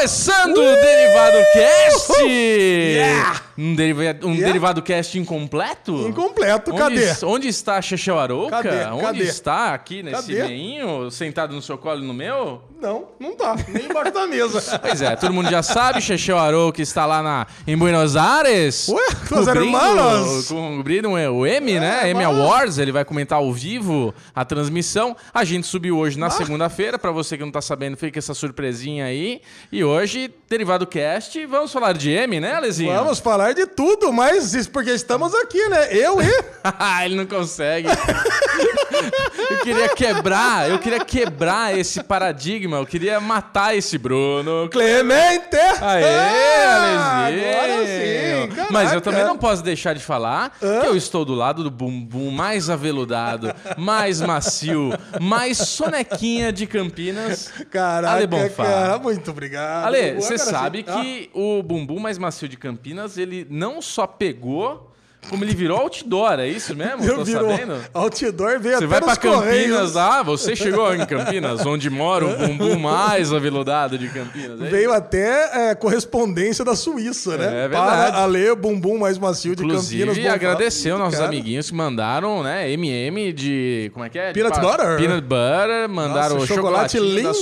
Começando o Derivado Cast! Yeah! Um, deriva um Yeah! Derivado Cast incompleto? Incompleto, Onde, cadê? Onde está Chechel Arouca? Cadê? Onde Cadê? está aqui nesse Cadê? meinho, sentado no seu colo e no meu? Não, não tá. Nem embaixo da mesa. Pois é, todo mundo já sabe, Chechel Arouca está lá na, em Buenos Aires. Ué, los cobrindo- hermanos. Cobrindo o M, né? M. Awards, ele vai comentar ao vivo a transmissão. A gente subiu hoje Ah. na segunda-feira, pra você que não tá sabendo, fica essa surpresinha aí. E hoje, Derivado Cast, vamos falar de M, né, Alezinho? Vamos falar de tudo, mas isso porque estamos aqui, né? Eu e ele não consegue. eu queria quebrar, eu queria quebrar esse paradigma, eu queria matar esse Bruno. Clemente. Aê, Ah, Alezinho! Agora sim, caraca. Mas eu também não posso deixar de falar que eu estou do lado do bumbum mais aveludado, mais macio, mais sonequinha de Campinas. Caraca, Ale Bonfá. cara, muito obrigado. Ale, você sabe Ah, que o bumbum mais macio de Campinas, ele não só pegou, como ele virou outdoor, é isso mesmo? eu Tô viro sabendo? outdoor, veio Você até vai pra Campinas lá, você chegou em Campinas, onde mora o bumbum mais aveludado de Campinas. é? Veio até é, correspondência da Suíça, né? É verdade. Para a ler bumbum mais macio de Inclusive, Campinas. Bonfá. agradecer aos nossos Cara, amiguinhos que mandaram, né, MM de... Como é que é? De Peanut pa- butter. Peanut butter. Mandaram Nossa, o chocolate chocolatinho da Lindt da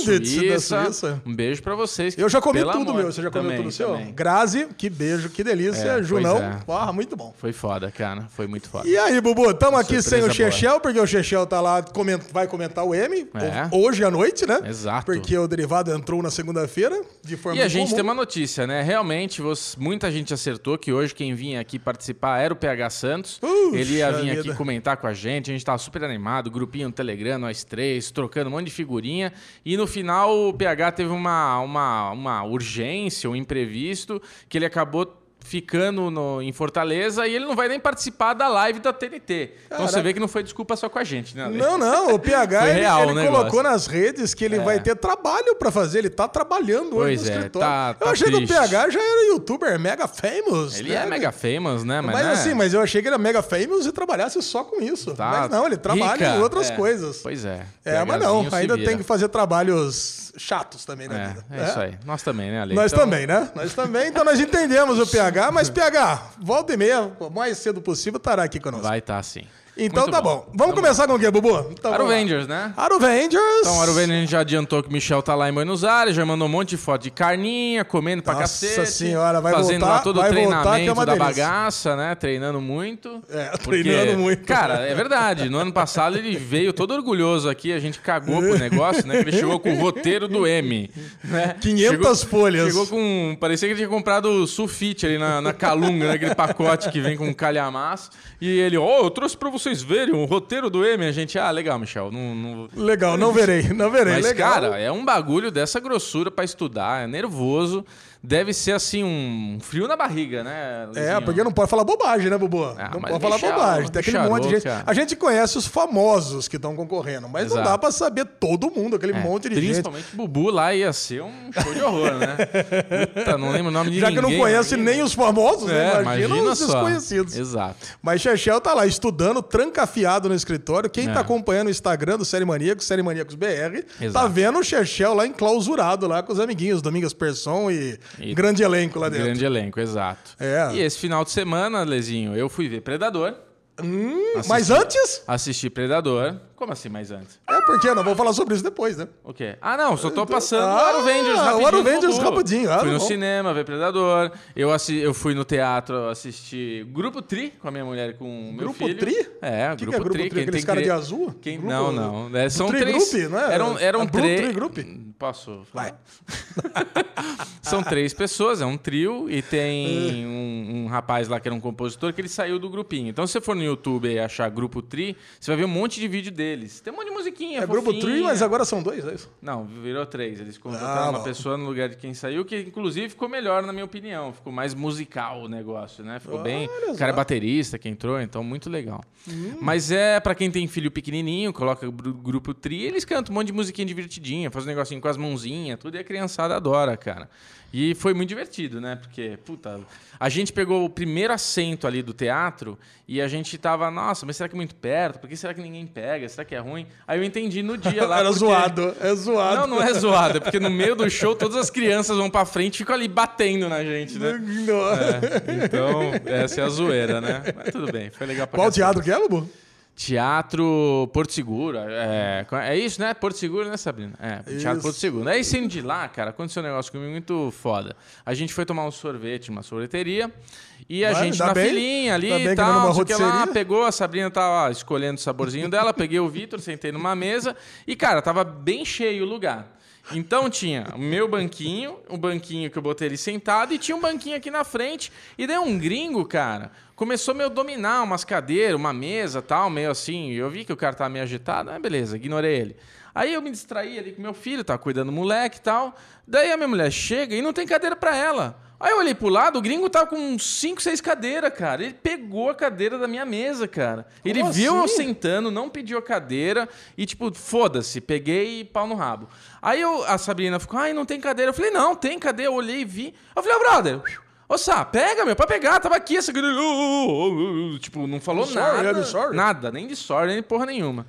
Suíça. Suíça. Um beijo pra vocês. Eu já comi tudo, amor. meu. Você já comeu Também, tudo seu? também. Grazi, que beijo, que delícia. É, Junão, é. porra, muito bom. Foi foda, cara. Foi muito foda. E aí, Bubu, estamos aqui sem o. Chechel, porque o Chechel tá lá, coment- vai comentar o M É. hoje à noite, né? Exato. Porque o derivado entrou na segunda-feira, de forma E a gente comum. tem uma notícia, né? Realmente, você- muita gente acertou que hoje quem vinha aqui participar era o PH Santos. Puxa Ele ia vir aqui comentar com a gente. A gente tava super animado, grupinho no Telegram, nós três, trocando um monte de figurinha. E no final o PH teve uma, uma, uma urgência, um imprevisto, que ele acabou ficando no- em Fortaleza e ele não vai nem participar da live da TNT. Então você Caraca. vê que não foi desculpa só com a gente, né, Ale? Não, não, o PH ele, real ele negócio. colocou nas redes que ele vai ter trabalho pra fazer, ele tá trabalhando Pois hoje no é, escritório. tá- eu tá achei triste. que o PH já era youtuber mega famous. Ele né? é mega famous, né? Mas, Mas né? assim, mas eu achei que ele era mega famous e trabalhasse só com isso. Tá mas não, ele trabalha rica. em outras É. coisas. Pois é. É, mas não, ainda vira. tem que fazer trabalhos chatos também na É, vida. é isso aí. Nós também, né, Ale? Nós Então, também, né? Nós também. Então nós entendemos o PH, mas PH, volta e meia, o mais cedo possível, estará aqui conosco. Vai estar sim. Então Muito tá bom. Vamos começar com o quê, Bubu? Então, vamos lá. Avengers, né? Avengers. Então, Avengers a gente já adiantou que o Michel tá lá em Buenos Aires, já mandou um monte de foto de carninha, comendo pra Nossa cacete. senhora, vai Fazendo voltar- lá todo o voltar, treinamento que é da delícia. bagaça, né? Treinando muito. É, Porque, treinando muito. Cara, é verdade. No ano passado ele veio todo orgulhoso aqui, a gente cagou pro negócio, né? Que ele chegou com o roteiro do M. Né? 500 folhas. Chegou com. Parecia que ele tinha comprado sulfite ali na, na calunga, né? aquele pacote que vem com calhamaço. E ele, ó, eu trouxe pra vocês verem o roteiro do M. A gente, ah, legal, Michel. Não, não... Legal, não verei, não verei. Mas, Legal. cara, é um bagulho dessa grossura pra estudar, é nervoso. Deve ser assim, um frio na barriga, né? É, porque não pode falar bobagem, né, Bubu? Ah, não pode falar bobagem. Tem aquele monte de gente. Arouca. A gente conhece os famosos que estão concorrendo, mas não Exato. dá pra saber todo mundo, aquele É, monte de gente. Principalmente Bubu lá ia ser um show de horror, né? Puta, não lembro o nome de Já que ninguém. não conhece imagina. nem os famosos, né? É, imagina, os só. desconhecidos. Exato. Mas Chechel tá lá estudando, trancafiado no escritório. Quem É. tá acompanhando o Instagram do Série Maníacos, Série Maníacos BR, tá Exato. vendo o Chechel lá enclausurado lá com os amiguinhos, Domingos Persson e, E- grande elenco lá dentro. Grande elenco, exato. É. E esse final de semana, Lezinho, eu fui ver Predador. Mas antes, Assisti Predador. Como assim, mais antes? é porque não vou falar sobre isso depois, né? O quê? Ah, não, só tô passando Ah, o Aruvengers o rapidinho. Aruvengers Bubu. rapidinho, ah, Fui no bom. cinema ver Predador. Eu, assi eu fui no teatro assistir Grupo Tri com a minha mulher e com o meu Grupo filho. Tri? É, O que que Grupo, é Grupo Tri. Tri? Aqueles tem cara cri- de azul? Quem... Grupo- Não, não. É, são Tri três... Group, não é? Eram, eram É três... Tri Group? Posso? Vai. São três pessoas, é um trio e tem um, um rapaz lá que era um compositor que ele saiu do grupinho. Então, se você for no YouTube e achar Grupo Tri, você vai ver um monte de vídeo deles. Tem um monte de musiquinha, É Grupo fofinha. Tri, mas agora são dois, é isso? Não, virou três. Eles contrataram Ah, uma pessoa no lugar de quem saiu, que inclusive ficou melhor, na minha opinião. Ficou mais musical o negócio, né? Ficou bem. O cara é baterista que entrou, então muito legal. Hum. Mas é pra quem tem filho pequenininho, coloca grupo tri, eles cantam um monte de musiquinha divertidinha, faz um negocinho com as mãozinhas, tudo e a criançada adora, cara. E foi muito divertido, né? Porque, puta, a gente pegou o primeiro assento ali do teatro e a gente tava, nossa, mas será que é muito perto? Por que será que ninguém pega? Será que é ruim? Aí eu entendi no dia lá. Era porque- zoado, é zoado. Não, não é zoado, é porque no meio do show todas as crianças vão pra frente e ficam ali batendo na gente, né? Não. É, então, essa é a zoeira, né? Mas tudo bem, foi legal pra Qual teatro que é, Bubu? Teatro Porto Seguro. É, é isso, né? Porto Seguro, né, Sabrina? É, Teatro Isso. Porto Seguro. Aí saindo de lá, cara, aconteceu um negócio comigo muito foda. A gente foi tomar um sorvete numa sorveteria e a gente na bem. filinha ali e é tal, não sei que lá, pegou, a Sabrina tava escolhendo o saborzinho dela, peguei o Vitor, sentei numa mesa e, cara, tava bem cheio o lugar. Então tinha o meu banquinho, o banquinho que eu botei ele sentado, e tinha um banquinho aqui na frente. E daí um gringo, cara, começou meio dominar umas cadeiras, uma mesa tal, meio assim. Eu vi que o cara tava meio agitado, mas beleza, ignorei ele. Aí eu me distraí ali com meu filho, tava cuidando do moleque e tal. Daí a minha mulher chega e não tem cadeira pra ela. Aí eu olhei pro lado, o gringo tava com uns 5, 6 cadeiras, cara. Ele pegou a cadeira da minha mesa, cara. Ele Como viu eu assim? sentando, não pediu a cadeira e, tipo, foda-se, peguei e pau no rabo. Aí eu, a Sabrina ficou, ai, não tem cadeira. Eu falei, não, tem cadeira. Eu olhei e vi. Eu falei, ó, brother, ô Sá, pega, meu, pra pegar, tava aqui essa cadeira. Tipo, não falou I'm sorry, nada. I'm sorry. Nada, nem de sorry, nem porra nenhuma.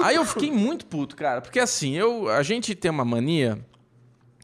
Aí eu fiquei muito puto, cara, porque assim, eu, a gente tem uma mania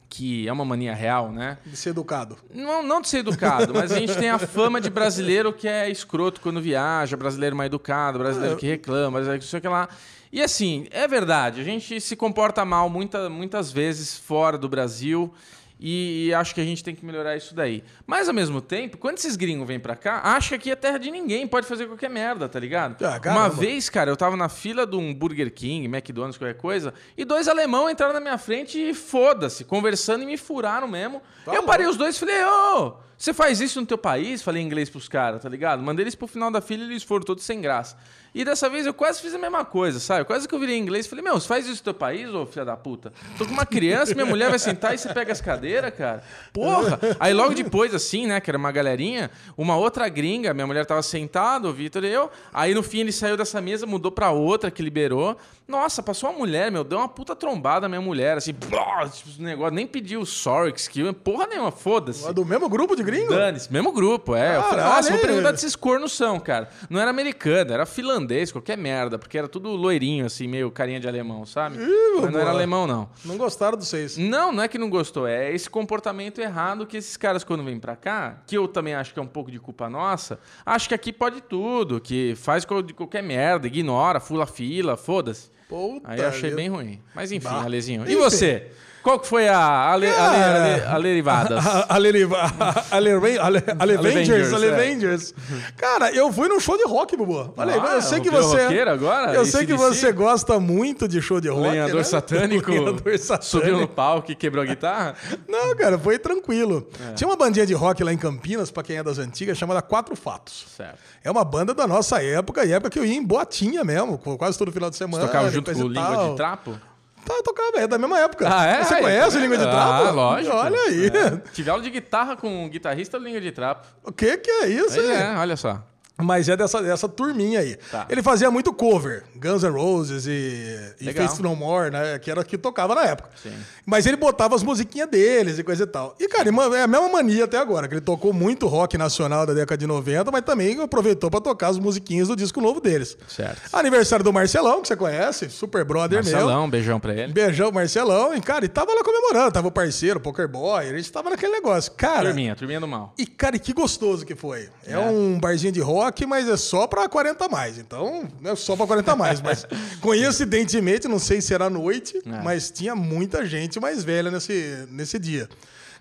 que é uma mania real, né? De ser educado. Não, não de ser educado, mas a gente tem a fama de brasileiro que é escroto quando viaja, brasileiro mal educado, brasileiro que reclama, brasileiro que não sei o que lá. E assim, é verdade, a gente se comporta mal muita, muitas vezes fora do Brasil e, e acho que a gente tem que melhorar isso daí. Mas ao mesmo tempo, quando esses gringos vêm pra cá, acha que aqui é terra de ninguém, pode fazer qualquer merda, tá ligado? Ah, Uma vez, cara, eu tava na fila de um Burger King, McDonald's, qualquer coisa, e dois alemão entraram na minha frente e foda-se, conversando e me furaram mesmo. Tá eu parei os dois e falei, ô, você faz isso no teu país? Falei inglês pros caras, tá ligado? Mandei eles pro final da fila e eles foram todos sem graça. E dessa vez eu quase fiz a mesma coisa, sabe? Quase que eu virei em inglês e falei, meu, você faz isso no teu país, ô filha da puta? Tô com uma criança, minha mulher vai sentar e você pega as cadeiras, cara? Porra! Aí logo depois, assim, né, que era uma galerinha, uma outra gringa, minha mulher tava sentada, o Vitor e eu. Aí no fim ele saiu dessa mesa, mudou pra outra que liberou. Nossa, passou uma mulher, meu, deu uma puta trombada na minha mulher, assim, blá, tipo, negócio, nem pediu sorry, excuse, porra nenhuma, foda-se. Do mesmo grupo de gringo? Dane-se, mesmo grupo, é. Eu falei, Caralho, nossa, vou perguntar se esses cornos são, cara. Não era americano, era finlandês, qualquer merda, porque era tudo loirinho, assim, meio carinha de alemão, sabe? meu Mas não era alemão, não. Não gostaram dos seis. Não, não é que não gostou, é esse comportamento errado que esses caras, quando vêm pra cá, que eu também acho que é um pouco de culpa nossa, acho que aqui pode tudo, que faz qualquer merda, ignora, fula fila, foda-se. Puta Aí eu achei vida. bem ruim. Mas enfim, Bah. Alezinho. E você? Qual que foi a Ale, Ale, Ale, Alerivadas? Alevengers, é. Alevengers. Cara, eu fui num show de rock, Bubu. Olha aí, Ah, eu sei que você. agora? Eu sei que você gosta muito de show de rock. lenhador né? satânico, Lenhador satânico. subiu no palco e quebrou a guitarra? Não, cara, foi tranquilo. É. Tinha uma bandinha de rock lá em Campinas, pra quem é das antigas, chamada Quatro Fatos. Certo. É uma banda da nossa época, e época que eu ia em boatinha mesmo, quase todo final de semana. Tocava junto com o Língua de Trapo? Tá, tocava, é da mesma época. Ah, é? Você Aí, conhece tá o Língua de? Trapo? Ah, lógico. Olha aí. É. Tive aula de guitarra com um guitarrista do Língua de Trapo. O que que é isso, Pois hein? é, olha só. Mas é dessa, dessa turminha aí. Tá. Ele fazia muito cover, Guns N' Roses e, e. Faith No More, né? Que era o que tocava na época. Sim. Mas ele botava as musiquinhas deles e coisa e tal. E, cara, é a mesma mania até agora, que ele tocou muito rock nacional da década de 90, mas também aproveitou pra tocar as musiquinhas do disco novo deles. Certo. Aniversário do Marcelão, que você conhece, super brother meu. Marcelão, beijão pra ele. Beijão, Marcelão. E, cara, e tava lá comemorando. Tava o parceiro, Poker Boy. A gente tava naquele negócio. Cara, Turminha, turminha do mal. e, cara, e que gostoso que foi. É, É. um barzinho de rock, mas é só pra 40 a mais. Então, não é só pra 40 a mais. Mas coincidentemente, não sei se era noite, É. mas tinha muita gente mais velha nesse, nesse dia.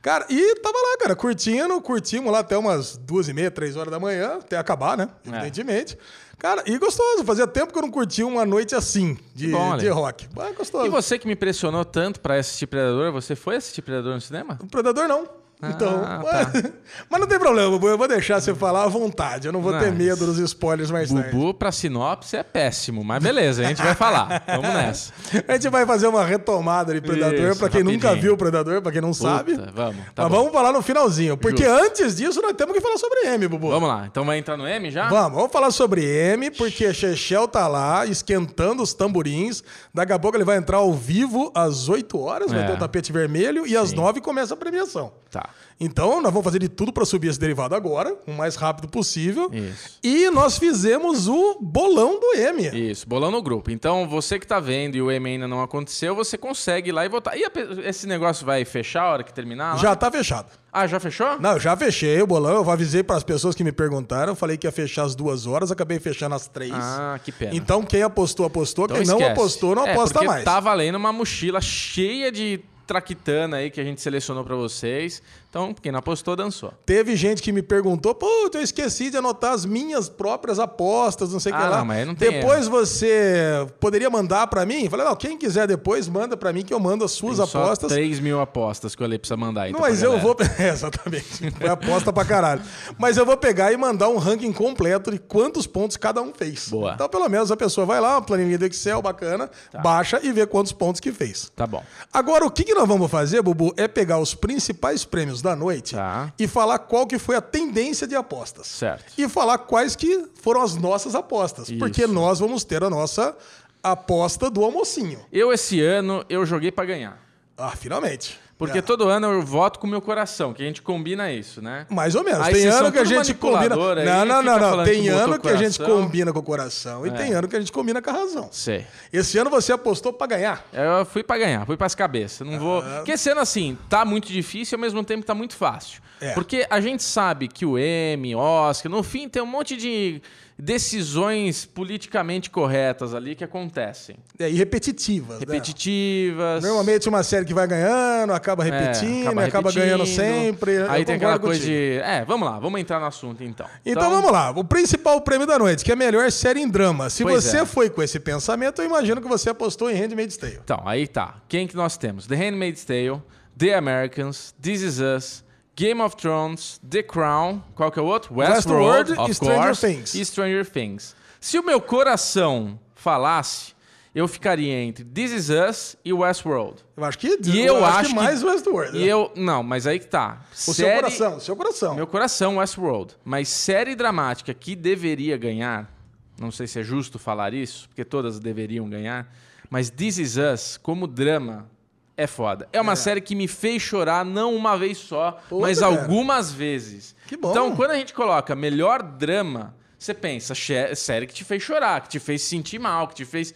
Cara, e tava lá, cara, curtindo, curtimos lá até umas duas e meia, três horas da manhã, até acabar, né? É. Evidentemente. Cara, e gostoso. Fazia tempo que eu não curtia uma noite assim, de, bom, de rock. Ah, gostoso. E você que me impressionou tanto pra assistir Predador, você foi assistir Predador no cinema? O Predador não. Então, tá. mas não tem problema, Bubu, eu vou deixar você falar à vontade. Eu não vou ter medo dos spoilers mais tarde. Bubu pra sinopse é péssimo, mas beleza, a gente vai falar. Vamos nessa. A gente vai fazer uma retomada de Predador, pra quem nunca rapidinho. viu o Predador, pra quem não sabe. vamos, tá Mas bom. vamos falar no finalzinho, porque Justo. antes disso nós temos que falar sobre M, Bubu. Vamos lá, então vai entrar no M já? Vamos, vamos falar sobre M, porque a Chechel tá lá esquentando os tamborins. Daqui a pouco ele vai entrar ao vivo às 8 horas, vai É. ter o tapete vermelho, e às 9 começa a premiação. Tá. Então, nós vamos fazer de tudo para subir esse derivado agora, o mais rápido possível. Isso. E nós fizemos o bolão do M. Isso, bolão no grupo. Então, você que tá vendo e o M ainda não aconteceu, você consegue ir lá e votar. E a esse negócio vai fechar a hora que terminar? lá? Já tá fechado. Ah, já fechou? Não, eu já fechei o bolão, eu avisei para as pessoas que me perguntaram, eu falei que ia fechar às duas horas, acabei fechando às três. Ah, que pena. Então, quem apostou, apostou. Então quem não esquece. apostou, não É, aposta porque mais. Tá valendo uma mochila cheia de traquitana aí que a gente selecionou pra vocês. Então, quem não apostou, dançou. Teve gente que me perguntou, pô, eu esqueci de anotar as minhas próprias apostas, não sei o Ah, que lá. não, mas não tem depois você poderia mandar pra mim? Falei, não, quem quiser depois, manda pra mim que eu mando as suas Tem só apostas. 3 mil apostas que o Ale precisa mandar aí. Não, então, mas eu vou. É, exatamente. Foi aposta pra caralho. Mas eu vou pegar e mandar um ranking completo de quantos pontos cada um fez. Boa. Então, pelo menos, a pessoa vai lá, uma planilha do Excel bacana, baixa e vê quantos pontos que fez. Tá bom. Agora, o que, que nós vamos fazer, Bubu, é pegar os principais prêmios da noite Tá. e falar qual que foi a tendência de apostas. Certo. E falar quais que foram as nossas apostas. Isso. Porque nós vamos ter a nossa aposta do almocinho. Eu, esse ano, eu joguei pra ganhar. Ah, finalmente. Porque É. todo ano eu voto com o meu coração, que a gente combina isso, né? Mais ou menos. Aí tem ano que a gente combina. aí, Não, não, não, não. Tem ano que a gente combina com o coração e É. tem ano que a gente combina com a razão. Sei. Esse ano você apostou pra ganhar. Eu fui pra ganhar, fui pras cabeças. Não vou. Porque esse ano, assim, tá muito difícil e ao mesmo tempo tá muito fácil. É. Porque a gente sabe que o M, Oscar, no fim tem um monte de decisões politicamente corretas ali que acontecem. É, e repetitivas. né? Repetitivas. Normalmente uma série que vai ganhando, acaba É, repetindo, acaba, ganhando repetindo. sempre. Eu Aí tem aquela coisa contigo. de. É, vamos lá, vamos entrar no assunto então. Então, vamos lá. O principal prêmio da noite, que é a melhor série em drama. Se Pois você é. foi com esse pensamento, eu imagino que você apostou em Handmaid's Tale. Então, aí tá. Quem que nós temos? The Handmaid's Tale, The Americans, This Is Us, Game of Thrones, The Crown, qual que é o outro? Westworld of e Stranger course, Things. E Stranger Things. Se o meu coração falasse, eu ficaria entre This Is Us e Westworld. Eu acho que, E eu, acho que mais Westworld. E né? eu... Não, mas aí que tá. O seu coração, o seu coração. Meu coração, Westworld. Mas série dramática que deveria ganhar, não sei se é justo falar isso, porque todas deveriam ganhar, mas This Is Us, como drama, é foda. É uma série que me fez chorar não uma vez só, mas cara. algumas vezes. Que bom. Então, quando a gente coloca melhor drama, você pensa, série que te fez chorar, que te fez se sentir mal, que te fez...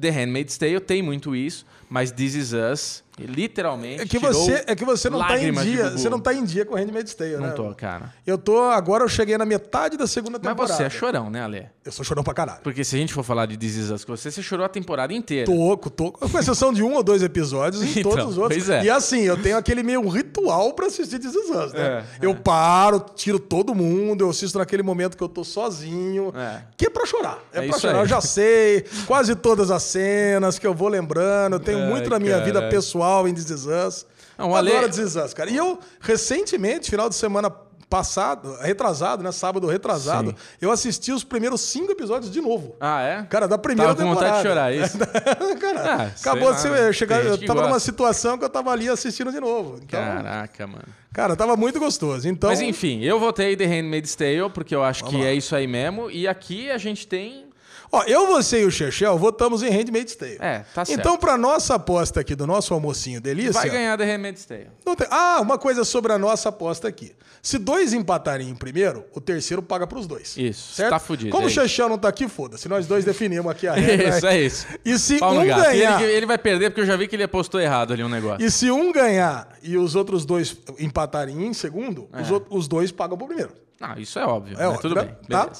The Handmaid's Tale tem muito isso, mas This Is Us, literalmente, É que você, é que você não tá em dia, você não tá em dia com Handmaid's Tale, né? Não tô, cara. Eu tô, agora eu cheguei na metade da segunda Mas temporada. você é chorão, né, Ale? Eu sou chorão pra caralho. Porque se a gente for falar de This Is Us com você, você chorou a temporada inteira. Tô, tô, com exceção de um ou dois episódios e Então, todos os outros. pois é. E assim, eu tenho aquele meio ritual pra assistir This Is Us, né? É, eu paro, tiro todo mundo, eu assisto naquele momento que eu tô sozinho. É. Que é pra chorar. É, É pra chorar. aí. Eu já sei quase todas as cenas que eu vou lembrando. Eu tenho muito na minha vida caralho. Pessoal em This Is Us. Não, eu Ale- adoro This Is Us, cara. E eu, recentemente, final de semana passado, retrasado, né? Sábado retrasado, Sim. eu assisti os primeiros cinco episódios de novo. Ah, é? Cara, da primeira Tava com vontade de temporada. chorar, é isso? Cara, Ah, acabou lá, de ser, eu chegar, eu tava numa situação que eu tava ali assistindo de novo. Então, Caraca, mano. cara, tava muito gostoso. Então, Mas enfim, eu votei The Handmaid's Tale, porque eu acho que é isso aí mesmo. E aqui a gente tem... ó, eu, você e o Chechel votamos em Handmaid's Tale. É, tá certo. Então, pra nossa aposta aqui do nosso almocinho delícia, Vai ganhar The Handmaid's Tale. não tem- Ah, uma coisa sobre a nossa aposta aqui. Se dois empatarem em primeiro, o terceiro paga pros dois. Isso, certo? tá fudido, Como é o Chechel não tá aqui, foda-se. Nós dois definimos aqui a regra. Isso, né? é isso. E se um gato. Ganhar... Ele, ele vai perder porque eu já vi que ele apostou errado ali um negócio. E se um ganhar e os outros dois empatarem em segundo, os, É. out- os dois pagam pro primeiro. Ah, isso é óbvio. É né? óbvio, Tudo né? bem, Tá?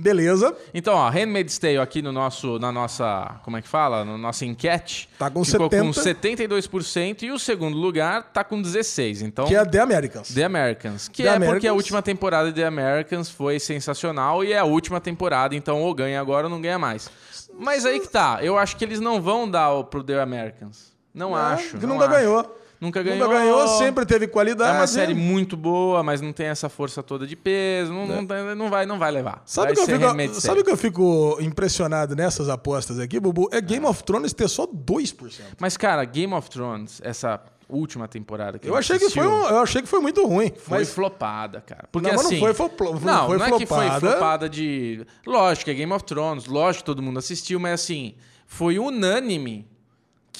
Beleza. Então, ó, Handmaid's Tale aqui no nosso, na nossa, como é que fala? Na nossa enquete. Tá com ficou 70. com 72% e o segundo lugar tá com 16. Então, Que é The Americans. The Americans. Que The é porque a Americans. última temporada de The Americans foi sensacional e é a última temporada, então ou ganha agora ou não ganha mais. Mas aí que tá, eu acho que eles não vão dar pro The Americans. Não É, acho. que não nunca acho. ganhou. Nunca ganhou. Nunca ganhou, sempre teve É qualidade. uma série muito boa, mas não tem essa força toda de peso. Não, não, tem- não vai, não vai levar. É. Sabe vai que, eu fico, sabe que eu fico impressionado nessas apostas aqui, Bubu? É Game of Thrones ter só 2%. Mas, cara, Game of Thrones, essa última temporada que Eu achei, gente que foi assistiu, um- eu achei que foi muito ruim. Foi mas flopada, cara. Porque Não, mas não assim, foi floplo- não Não, foi não é que foi flopada. de. Lógico é Game of Thrones, lógico todo mundo assistiu, mas assim, foi unânime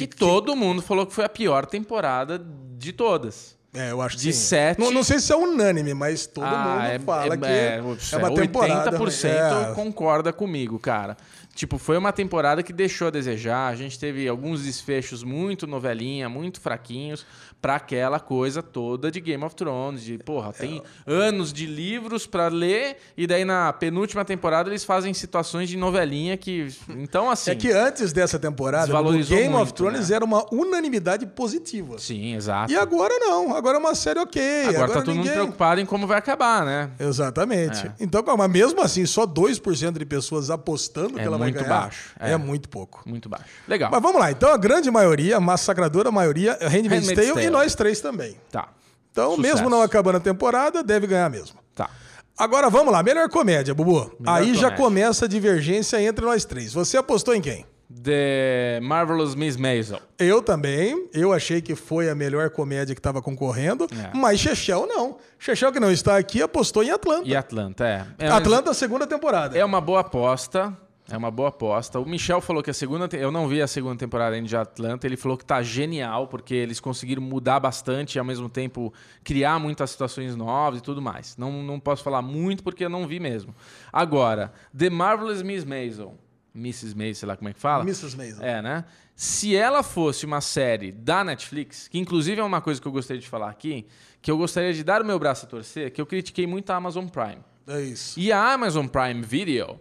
que, todo mundo falou que foi a pior temporada de todas. É, eu acho que De sim. sete- Não, não sei se é unânime, mas todo mundo fala que é, uma temporada. 80% é, concorda comigo, cara. Tipo, foi uma temporada que deixou a desejar. A gente teve alguns desfechos muito novelinha, muito fraquinhos, pra aquela coisa toda de Game of Thrones. De, porra, tem anos de livros pra ler, e daí na penúltima temporada eles fazem situações de novelinha que. Então, assim. É que antes dessa temporada, o Game of muito, Thrones né? era uma unanimidade positiva. Sim, exato. E agora não, agora é uma série ok. Agora, tá todo mundo preocupado em como vai acabar, né? Exatamente. É. Então, calma, mesmo assim, só 2% de pessoas apostando É que ela vai muito ganhar. baixo, É. é. muito pouco. Muito baixo. Legal. Mas vamos lá, então a grande maioria, a massacradora maioria, é Handmaid's Tale. E nós três também. Tá. Então, Sucesso. mesmo não acabando a temporada, deve ganhar mesmo. Tá. Agora vamos lá, melhor comédia, Bubu. Aí já comédia. começa a divergência entre nós três. Você apostou em quem? The Marvelous Miss Maisel. Eu também. Eu achei que foi a melhor comédia que estava concorrendo, É. mas Chechel não. Chechel, que não está aqui, apostou em Atlanta. E Atlanta, é. é Atlanta, segunda temporada. É uma boa aposta. É uma boa aposta. O Michel falou que a segunda. te- Eu não vi a segunda temporada ainda de Atlanta. Ele falou que tá genial, porque eles conseguiram mudar bastante e ao mesmo tempo criar muitas situações novas e tudo mais. Não, não posso falar muito porque eu não vi mesmo. Agora, The Marvelous Miss Maisel. Mrs. Maisel, sei lá como é que fala. Mrs. Maisel. É, né? Se ela fosse uma série da Netflix, que inclusive é uma coisa que eu gostaria de falar aqui, que eu gostaria de dar o meu braço a torcer, que eu critiquei muito a Amazon Prime. É isso. E a Amazon Prime Video,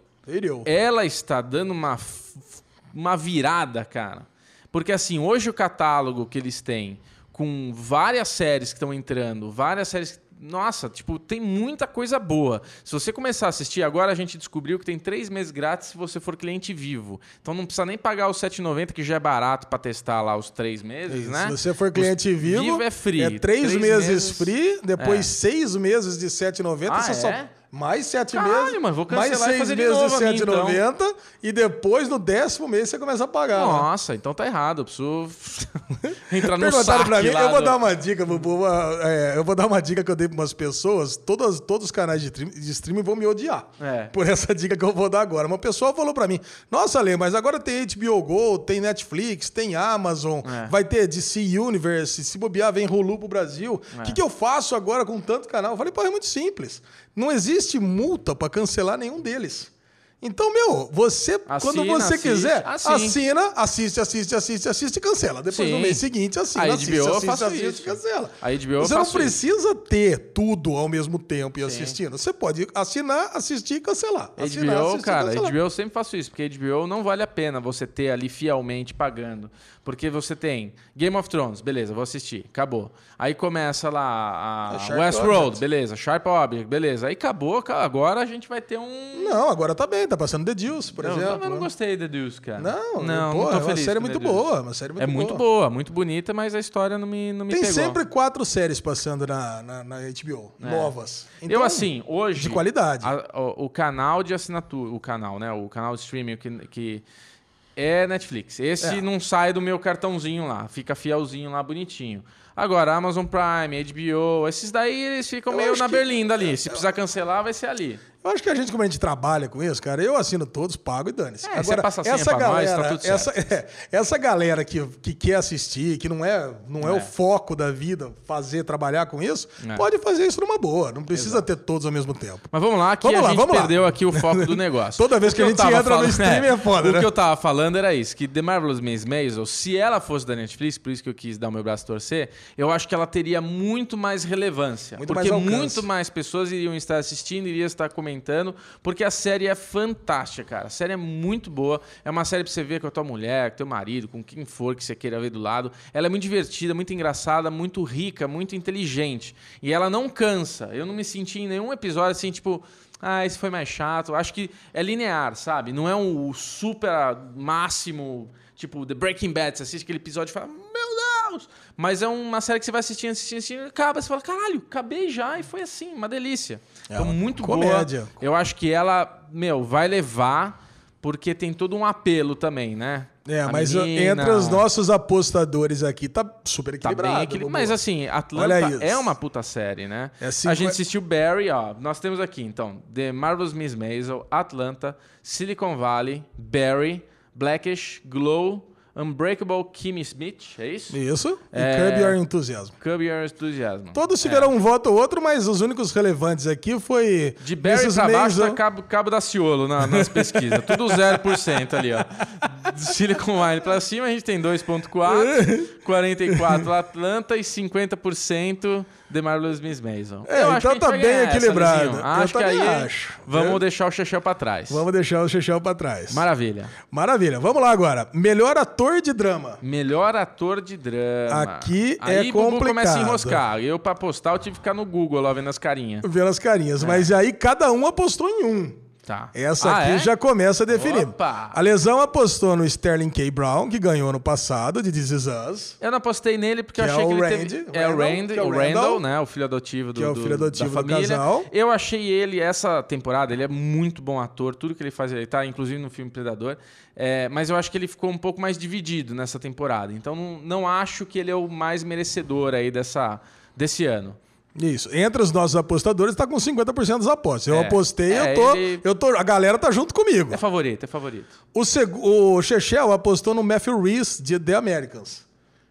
Ela está dando uma, uma virada, cara. Porque assim, hoje o catálogo que eles têm, com várias séries que estão entrando, várias séries. Nossa, tipo, tem muita coisa boa. Se você começar a assistir, agora a gente descobriu que tem três meses grátis se você for cliente vivo. Então não precisa nem pagar os R$ 7,90, que já é barato para testar lá os três meses, Isso. né? Se você for cliente vivo, vivo é free. É três, Três meses, meses- free, depois É. seis meses de R$ 7,90. Ah, você só... Mais sete Caralho, meses. mano, mais seis de meses de a mim, então. 7,90 e depois no décimo mês você começa a pagar. né? Nossa, então tá errado. Eu preciso entrar no saque pra mim, eu vou do- dar uma dica, é, eu vou dar uma dica que eu dei pra umas pessoas, todas, todos os canais de stream- de streaming vão me odiar É. por essa dica que eu vou dar agora. Uma pessoa falou pra mim, nossa, Lê, mas agora tem HBO Go, tem Netflix, tem Amazon, É. vai ter DC Universe, se bobear vem Hulu pro Brasil. O É. que, que eu faço agora com tanto canal? Eu falei, pô, é muito simples. Não existe multa pra cancelar nenhum deles. Então, meu, você, quando Assina, você assiste, quiser, assiste. assina, assiste, assiste, assiste, assiste e cancela. Depois no Sim. mês seguinte, assina, A assiste, HBO assiste, faço assiste, isso. cancela. A HBO Você não faço isso. precisa ter tudo ao mesmo tempo e assistindo. Você pode assinar, assistir e cancelar. Assinar, HBO, assistir e cara, cancelar. HBO eu sempre faço isso, porque HBO não vale a pena você ter ali fielmente pagando. Porque você tem Game of Thrones, beleza, vou assistir, acabou. Aí começa lá a Sharp Westworld, beleza, Sharp Object, beleza. Aí acabou, ca- agora a gente vai ter um. Não, agora tá bem, tá passando The Deuce, por Não, exemplo. eu não né? gostei da Deuce, cara. Não, não, pô, não tô é uma feliz série muito The boa, uma série muito é muito boa, muito bonita, mas a história não me, não me Tem pegou. sempre quatro séries passando na, na, na HBO, novas. eu, Então, assim, hoje. de qualidade. a- o, o canal de assinatura, o canal, né? O canal de streaming que, que é Netflix. Esse É. não sai do meu cartãozinho lá, fica fielzinho lá, bonitinho. Agora, Amazon Prime, HBO, esses daí eles ficam Eu meio na que- é, berlinda ali. Se precisar cancelar, vai ser ali. Eu acho que a gente, como a gente trabalha com isso, cara, eu assino todos, pago e dane-se. É, você passa essa pra nós, galera, tá tudo essa, é, essa galera que, que quer assistir, que não é, não é, É. o foco da vida fazer, trabalhar com isso, É. pode fazer isso numa boa. Não precisa ter todos ao mesmo tempo. Mas vamos lá, que Vamos a lá, gente vamos lá. perdeu aqui o foco do negócio. Toda vez O que a gente entra no streaming é foda, O né? que eu tava falando era isso, que The Marvelous Miss Maisel, se ela fosse da Netflix, por isso que eu quis dar o meu braço a torcer, eu acho que ela teria muito mais relevância. Muito mais porque alcance. muito mais pessoas iriam estar assistindo, iriam estar comentando, porque a série é fantástica, cara. A série é muito boa. É uma série pra você ver com a tua mulher, com teu marido, com quem for que você queira ver do lado. Ela é muito divertida, muito engraçada, muito rica, muito inteligente. E ela não cansa. Eu não me senti em nenhum episódio assim, tipo, ah, esse foi mais chato. Acho que é linear, sabe? Não é um super máximo, tipo The Breaking Bad. Você assiste aquele episódio e fala, Mas é uma série que você vai assistindo, assistindo, assistindo, e acaba, você fala, caralho, acabei já e foi assim, uma delícia. É então, uma muito comédia. boa. Eu acho que ela, meu, vai levar, porque tem todo um apelo também, né? É, A mas menina entre os nossos apostadores aqui, tá super Tá equilibrado. equilibrado. Bubu. Mas assim, Atlanta é uma puta série, né? É A cinqu- gente assistiu Barry, ó. Nós temos aqui, então, The Marvelous Miss Maisel, Atlanta, Silicon Valley, Barry, Blackish, Glow, Unbreakable Kimmy Smith, é isso? Isso. E É. Curb Your Enthusiasm. Curb Your Enthusiasm. Todos tiveram um voto ou outro, mas os únicos relevantes aqui foi... De Barry pra baixo tá Cabo, Cabo da Ciolo na- nas pesquisas. Tudo 0% ali, ó. Silicon Valley pra cima, a gente tem 2,4%, 44% Atlanta e 50% The Marvelous Miss Maisel. É, Eu então tá bem essa, equilibrado. Eu Acho que também aí acho. vamos Eu- deixar o Chechel pra trás. Vamos deixar o Chechel pra trás. Maravilha. Maravilha. Vamos lá agora. Melhor ator de drama. Melhor ator de drama. Aqui Aí é o Bubu começa a complicado. enroscar. Eu, pra postar, eu tive que ficar no Google lá vendo as carinhas. Pelas carinhas. Mas aí cada um apostou em um. Tá. Essa Ah, aqui é? já começa a definir. Opa! A Lesão apostou no Sterling K. Brown, que ganhou no passado, de This Is Us. Eu não apostei nele porque Que eu é achei que o ele Randy, teve... o É o Randall, Randy, que é o Randall, Randall, né? O filho adotivo do, que é o filho adotivo da do família. casal. Eu achei ele, essa temporada, ele é muito bom ator. Tudo que ele faz, ele tá inclusive no filme Predador. É, mas eu acho que ele ficou um pouco mais dividido nessa temporada. Então não, não acho que ele é o mais merecedor aí dessa, desse ano. Isso. Entre os nossos apostadores, tá com 50% das apostas. Eu É. apostei, É, eu, tô, ele- eu tô. A galera tá junto comigo. É favorito, é favorito. O, seg... o Chechel apostou no Matthew Reese de The Americans,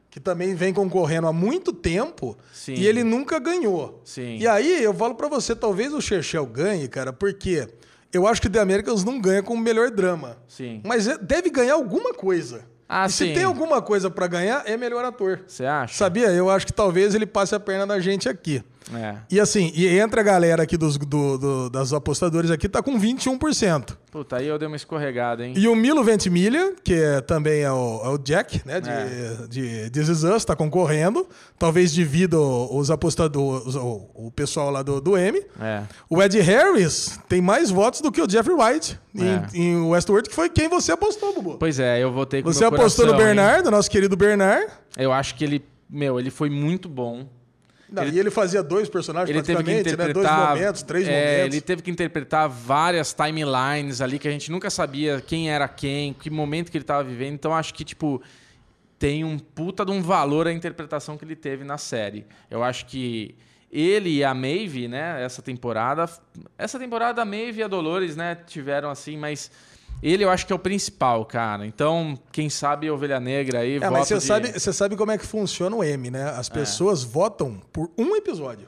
que também vem concorrendo há muito tempo Sim. e ele nunca ganhou. Sim. E aí eu falo pra você, talvez o Chechel ganhe, cara, porque eu acho que The Americans não ganha com o melhor drama. Sim. Mas é- deve ganhar alguma coisa. Ah, e se sim. tem alguma coisa pra ganhar, é melhor ator. Você acha? Sabia? Eu acho que talvez ele passe a perna na gente aqui. É. E assim, e entre a galera aqui dos, do, do- das apostadores aqui, tá com 21%. Puta, aí eu dei uma escorregada, hein? E o Milo Ventimiglia, que é- também é o, é o Jack, né, de, É. de This Is Us, tá concorrendo. Talvez devido os apostadores, o, o pessoal lá do, do M. É. O Ed Harris tem mais votos do que o Jeffrey White É. em, em Westworld, que foi quem você apostou, Bubu. Pois é, eu votei com Você apostou no coração, hein? Bernardo, nosso querido Bernard. Eu acho que ele, meu, ele foi muito bom. Não, Ele- E ele fazia dois personagens Ele teve que praticamente, né? interpretar. Dois momentos, três é, momentos. Ele teve que interpretar várias timelines ali que a gente nunca sabia quem era quem, que momento que ele estava vivendo. Então acho que, tipo, tem um puta de um valor a interpretação que ele teve na série. Eu acho que ele e a Maeve, né, essa temporada. Essa temporada a Maeve e a Dolores, né, tiveram assim, mas. Ele eu acho que é o principal, cara. Então, quem sabe Ovelha Negra aí, É, mas você de- sabe, você sabe como é que funciona o M, né? As pessoas votam por um episódio.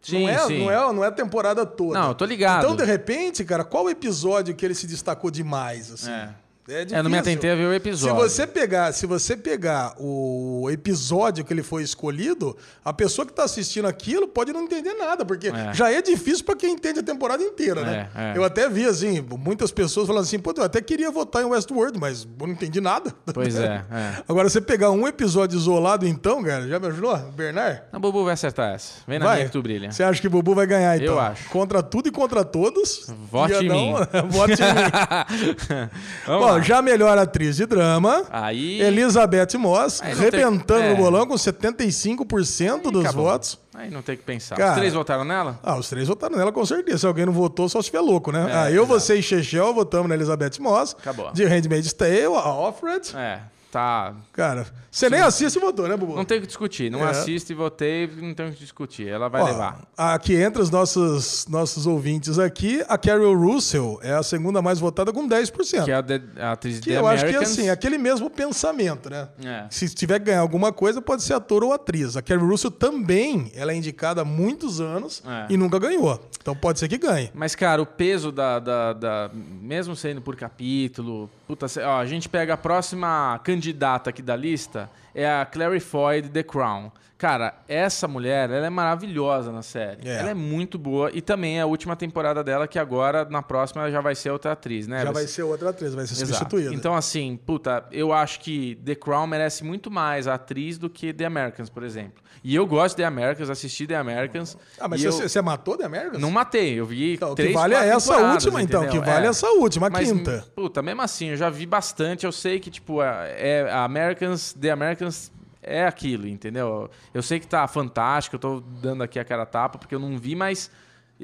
Sim, não, é, sim. não, é, não é a temporada toda. Não, eu tô ligado. Então, de repente, cara, qual episódio que ele se destacou demais, assim? É. É, É, não me difícil. atentei a ver o Se episódio. você pegar, se você pegar o episódio que ele foi escolhido, a pessoa que está assistindo aquilo pode não entender nada, porque É. já é difícil para quem entende a temporada inteira, né? É, é. Eu até vi assim, muitas pessoas falando assim, pô, eu até queria votar em Westworld, mas eu não entendi nada. Pois é, é. Agora, você pegar um episódio isolado, então, cara, já me ajudou? Bernard? A Bubu vai acertar essa. Vem na Vai. minha que tu brilha. Você acha que o Bubu vai ganhar, então? Eu acho. Contra tudo e contra todos. Vote em não- mim. Vote em mim. Vamos Bom, já melhor atriz de drama. Aí. Elizabeth Moss, Aí não tem- rebentando é. no bolão com 75% dos acabou. votos. Aí não tem o que pensar. Cara- Os três votaram nela? Ah, os três votaram nela com certeza. Se alguém não votou, só se tiver louco, né? É, ah, eu, exato. você e Chechel votamos na Elizabeth Moss. Acabou. De Handmaid's Tale, a Alfred. É, tá. Cara, você nem assiste e votou, né, Bubu? Não tem o que discutir. Não É. assisto e votei, não tem o que discutir. Ela vai Ó, levar. Aqui entre os nossos, nossos ouvintes aqui, a Carol Russell é a segunda mais votada com 10%. Que é a, de- a atriz Que de eu acho que Americans. assim, aquele mesmo pensamento, né? É. Se tiver que ganhar alguma coisa, pode ser ator ou atriz. A Carrie Russell também, ela é indicada há muitos anos É. e nunca ganhou. Então pode ser que ganhe. Mas, cara, o peso da, da, da- Mesmo sendo por capítulo. Puta, ó, a gente pega a próxima candidata aqui da lista, é a Clary Foy de The Crown. Cara, essa mulher, ela é maravilhosa na série. É. Ela é muito boa. E também é a última temporada dela, que agora, na próxima, ela já vai ser outra atriz, né? Já Você- vai ser outra atriz, vai ser Exato. substituída. Então, assim, puta, eu acho que The Crown merece muito mais a atriz do que The Americans, por exemplo. E eu gosto de The Americans, assisti The Americans. ah, mas você, eu você matou The Americans? não matei, eu vi Então, o que três, vale é essa última, então. entendeu? Que vale É. essa última, a Mas, quinta. Puta, mesmo assim, eu já vi bastante. Eu sei que, tipo, é, é a Americans, The Americans é aquilo, entendeu? Eu sei que tá fantástico, eu tô dando aqui a cara tapa, porque eu não vi, mas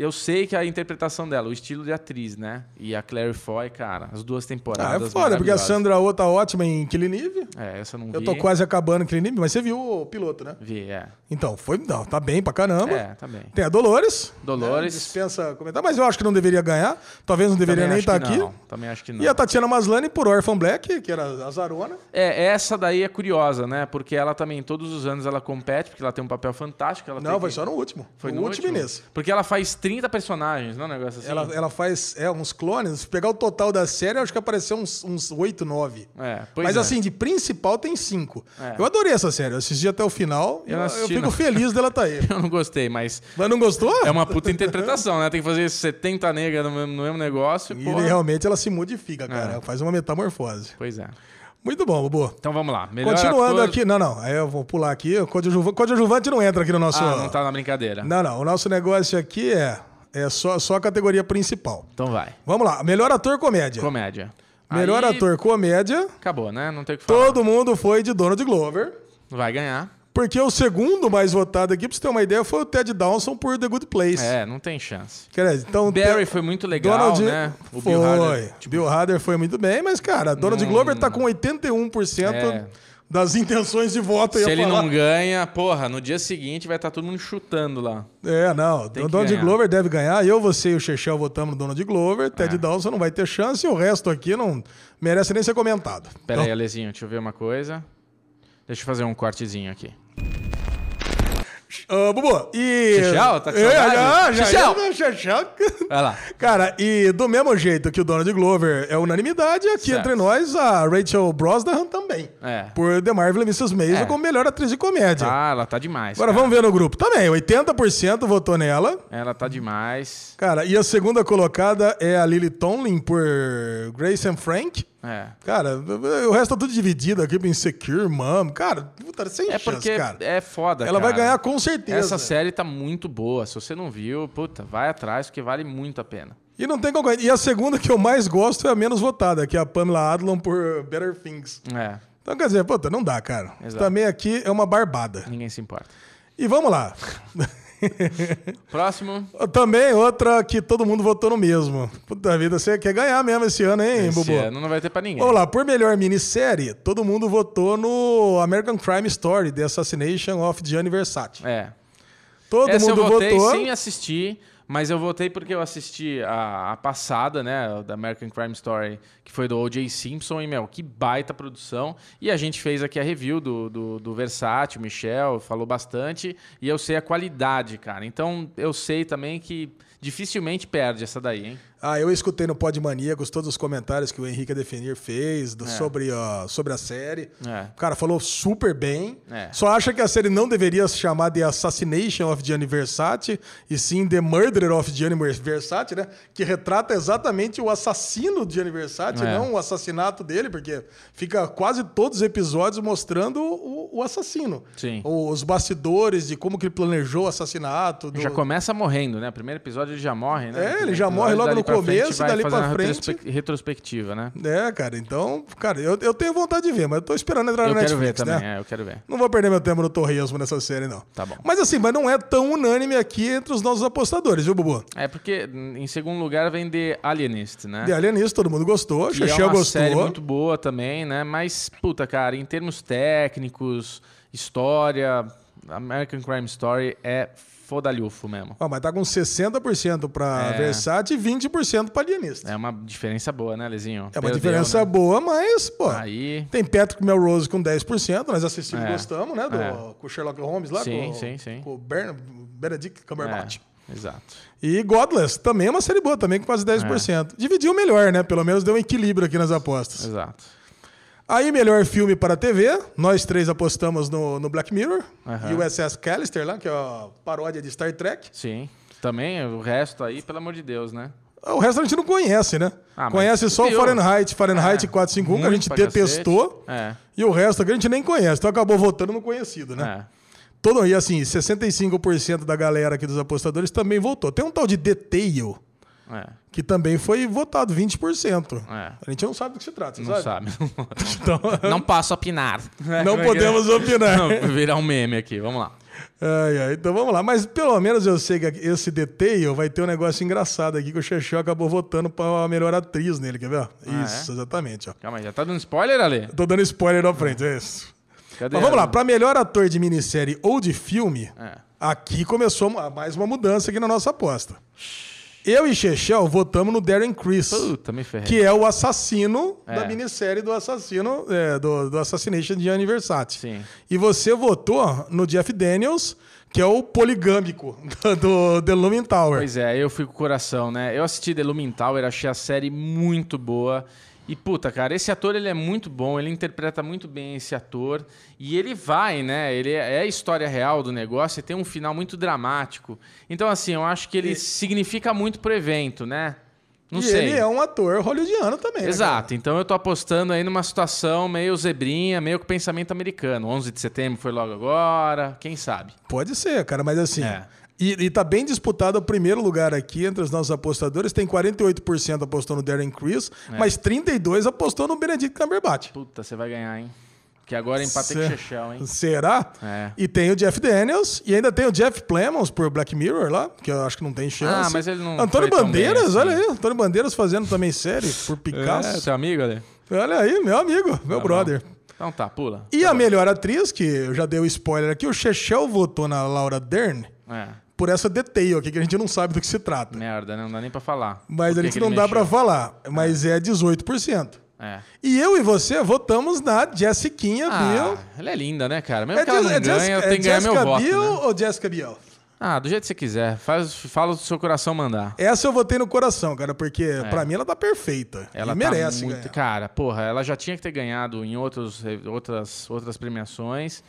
eu sei que a interpretação dela, o estilo de atriz, né? E a Claire Foy, cara, as duas Ah, temporadas. é foda, porque a. Sandra Oh tá ótima em Killing Eve. É, essa eu não vi. Eu tô quase acabando Killing Eve, mas você viu o piloto, né? Vi, é. Então, foi. Não, tá bem pra caramba. É, tá bem. Tem a Dolores. Dolores. né? Dispensa comentar, mas eu acho que não deveria ganhar. Talvez não deveria Também nem estar que aqui. não, Também acho que não. E a Tatiana Maslany por Orphan Black, que era a Zarona. É, essa daí é curiosa, né? Porque ela também, todos os anos, ela compete, porque ela tem um papel fantástico. Não, foi que- só no último. Foi no, último, e nesse. Porque ela faz 30 personagens, não é um negócio assim? Ela, ela faz é, uns clones. Se pegar o total da série, acho que apareceu uns, uns 8, 9. É, pois Mas é. assim, de principal tem 5. É. Eu adorei essa série. Eu assisti até o final. Eu Eu, fico não. feliz dela estar aí. Eu não gostei, mas Mas não gostou? é uma puta interpretação, né? Tem que fazer 70 negras no mesmo, no mesmo negócio. E porra. realmente ela se modifica, cara. É. Ela faz uma metamorfose. Pois é. Muito bom, Bubu. Então vamos lá. Melhor Continuando ator- aqui. Não, não. Aí eu vou pular aqui. O coadjuva- coadjuvante não entra aqui no nosso. Ah, não tá na brincadeira. Não, não. O nosso negócio aqui é, é só, só a categoria principal. Então vai. Vamos lá. Melhor ator comédia. Comédia. Melhor Aí, ator comédia. Acabou, né? Não tem o que falar. Todo mundo foi de Donald Glover. Vai ganhar. Porque o segundo mais votado aqui, pra você ter uma ideia, foi o Ted Danson por The Good Place. É, não tem chance. Quer dizer, então, Barry foi muito legal, né? O foi. Bill Hader, tipo, Bill Hader foi muito bem, mas, cara, Donald Glover tá com 81% É. das intenções de voto. Se ele falar. não ganha, porra, no dia seguinte vai estar todo mundo chutando lá. É, não. Tem O Donald ganhar. Glover deve ganhar. Eu, você e o Chechel votamos no Donald Glover. Ted É. Danson não vai ter chance e o resto aqui não merece nem ser comentado. Pera aí, Então, Alezinho, deixa eu ver uma coisa. Deixa eu fazer um cortezinho aqui. Ah, Bubu, e... Chechel? Tá com É, saudade? já, já. Chechel? já, Chechel. Vai lá. Cara, e do mesmo jeito que o Donald Glover é unanimidade, aqui Certo. entre nós, a Rachel Brosnahan também. É. Por The Marvel Mrs. Maisel É. como melhor atriz de comédia. Ah, ela tá demais. Agora cara. vamos ver no grupo. Também, 80% votou nela. Ela tá demais. Cara, e a segunda colocada é a Lily Tomlin por Grace and Frank. É. Cara, o resto tá tudo dividido aqui pra Insecure, Mom. Cara, puta, sem É chance, porque cara. é foda, Ela vai cara. ganhar com certeza. Essa série tá muito boa. Se você não viu, puta, vai atrás, porque vale muito a pena. E não tem concorrente. E a segunda que eu mais gosto é a menos votada, que é a Pamela Adlon por Better Things. É, Então, quer dizer, puta, não dá, cara. Exato. Também aqui é uma barbada. ninguém se importa. E vamos lá. Próximo. Também outra que todo mundo votou no mesmo. Puta vida, você quer ganhar mesmo esse ano, hein, Esse Bubu? ano não vai ter pra ninguém. Vamos lá, por melhor minissérie, todo mundo votou no American Crime Story, The Assassination of Gianni Versace. É. Todo Essa mundo eu votei votou. sem assistir, mas eu votei porque eu assisti a, a passada, né, da American Crime Story, que foi do O.J. Simpson, e, meu, que baita produção. E a gente fez aqui a review do, do, do Versátil, Michel falou bastante, e eu sei a qualidade, cara. Então, eu sei também que dificilmente perde essa daí, hein? Ah, eu escutei no Pod Maníacos todos os comentários que o Henrique Definir fez do- sobre, a, sobre a série. É. O cara falou super bem. É. Só acha que a série não deveria se chamar The Assassination of Gianni Versace, e sim The Murder of Gianni Versace, né? Que retrata exatamente o assassino de Gianni Versace, É. não o assassinato dele, porque fica quase todos os episódios mostrando o, o assassino. Sim. Os bastidores de como que ele planejou o assassinato. do- Já começa morrendo, né? Primeiro episódio ele já morre, né? É, ele já morre logo no começo, dali pra frente. retrospec- retrospectiva, né? É, cara, então, cara, eu, eu tenho vontade de ver, mas eu tô esperando entrar Eu na quero Netflix, ver também, né? é, eu quero ver. Não vou perder meu tempo no torresmo nessa série, não. Tá bom. Mas assim, mas não é tão unânime aqui entre os nossos apostadores, viu, Bubu? É porque em segundo lugar vem The Alienist, né? The Alienist, todo mundo gostou, Que é gostou. série muito boa também, né? Mas, puta, cara, em termos técnicos, história, American Crime Story é fodalhufo mesmo. Ó, mas tá com 60% pra É. Versace e 20% pra Alienist. É, É uma diferença boa, né, Lezinho? uma Perdeu, diferença né? boa, mas, pô, Aí, tem Patrick Melrose com 10%, nós assistimos e É. gostamos, né? Do, É. Com o Sherlock Holmes lá, Sim, com, sim, sim. com o Bern- Benedict Cumberbatch. é, exato. E Godless, também é uma série boa, também com quase 10%. Dividiu melhor, né? Pelo menos deu um equilíbrio aqui nas apostas. Exato. Aí, melhor filme para TV, nós três apostamos no, no Black Mirror e o SS Callister lá, que é a paródia de Star Trek. Sim. Também o resto aí, pelo amor de Deus, né? O resto a gente não conhece, né? Ah, conhece só o? Fahrenheit, Fahrenheit É, 451, que a gente detestou. É. E o resto aqui a gente nem conhece, então acabou votando no conhecido, né? É. Todo, e assim, 65% da galera aqui dos apostadores também votou. Tem um tal de Detail, É. que também foi votado 20%. É. A gente não sabe do que se trata, Não sabe? sabe. Então, Não posso opinar. não podemos opinar. Não, virar um meme aqui, vamos lá. Ai, ai, então vamos lá. Mas pelo menos eu sei que esse detail vai ter um negócio engraçado aqui que o Chechel acabou votando pra melhor atriz nele, quer ver? Ah, isso, exatamente. Ó. Calma aí, já tá dando spoiler, Ale? Tô dando spoiler na frente, é isso. Cadê? Mas vamos lá, pra melhor ator de minissérie ou de filme, É. aqui começou mais uma mudança aqui na nossa aposta. Eu e Chechel votamos no Darren Criss. Puta, que é o assassino É. da minissérie do assassino é, do, do Assassination de Versace. Sim. E você votou no Jeff Daniels, que é o poligâmico do, The Looming Tower. Pois é, eu fui com o coração, né? Eu assisti The Lumin Tower, achei a série muito boa. E puta, cara, esse ator ele é muito bom, ele interpreta muito bem esse ator e ele vai, né? Ele é é a história real do negócio e tem um final muito dramático. Então assim, eu acho que ele significa muito pro evento, né? Não e sei. ele é um ator hollywoodiano também. né, Exato, então eu tô apostando aí numa situação meio zebrinha, meio com pensamento americano. 11 de setembro foi logo agora, quem sabe? Pode ser, cara, mas assim. É. E, e tá bem disputado o primeiro lugar aqui entre os nossos apostadores. Tem 48% apostou no Darren Criss, É. mas 32% apostou no Benedict Cumberbatch. Puta, você vai ganhar, hein? Que agora com Cê- o Chechel, hein? Será? É. E tem o Jeff Daniels e ainda tem o Jeff Plemons por Black Mirror lá, que eu acho que não tem chance. Ah, mas ele não Antônio Bandeiras, assim. olha aí. Antônio Bandeiras fazendo também série por É, Picasso. teu amigo, Ale? Olha aí, meu amigo, meu Tá brother. bom. Então tá, pula. E a melhor atriz, que eu já dei o spoiler aqui, o Chechel votou na Laura Dern É, por essa detail aqui, que a gente não sabe do que se trata. merda, né? Não dá nem pra falar. Mas a gente não dá pra mexeu? falar. Mas é 18%. É. E eu e você votamos na Jessiquinha Ah, Biel. ela é linda, né, cara? Mesmo É, que ela não é ganha, eu é tenho que ganhar meu Jessica voto, Biel né? ou Jessica Biel? Ah, do jeito que você quiser. Faz, fala o seu coração mandar. Essa eu votei no coração, cara, porque pra mim ela tá perfeita. É. Ela tá merece muito... ganhar. Cara, porra, ela já tinha que ter ganhado em outros, outras, outras premiações.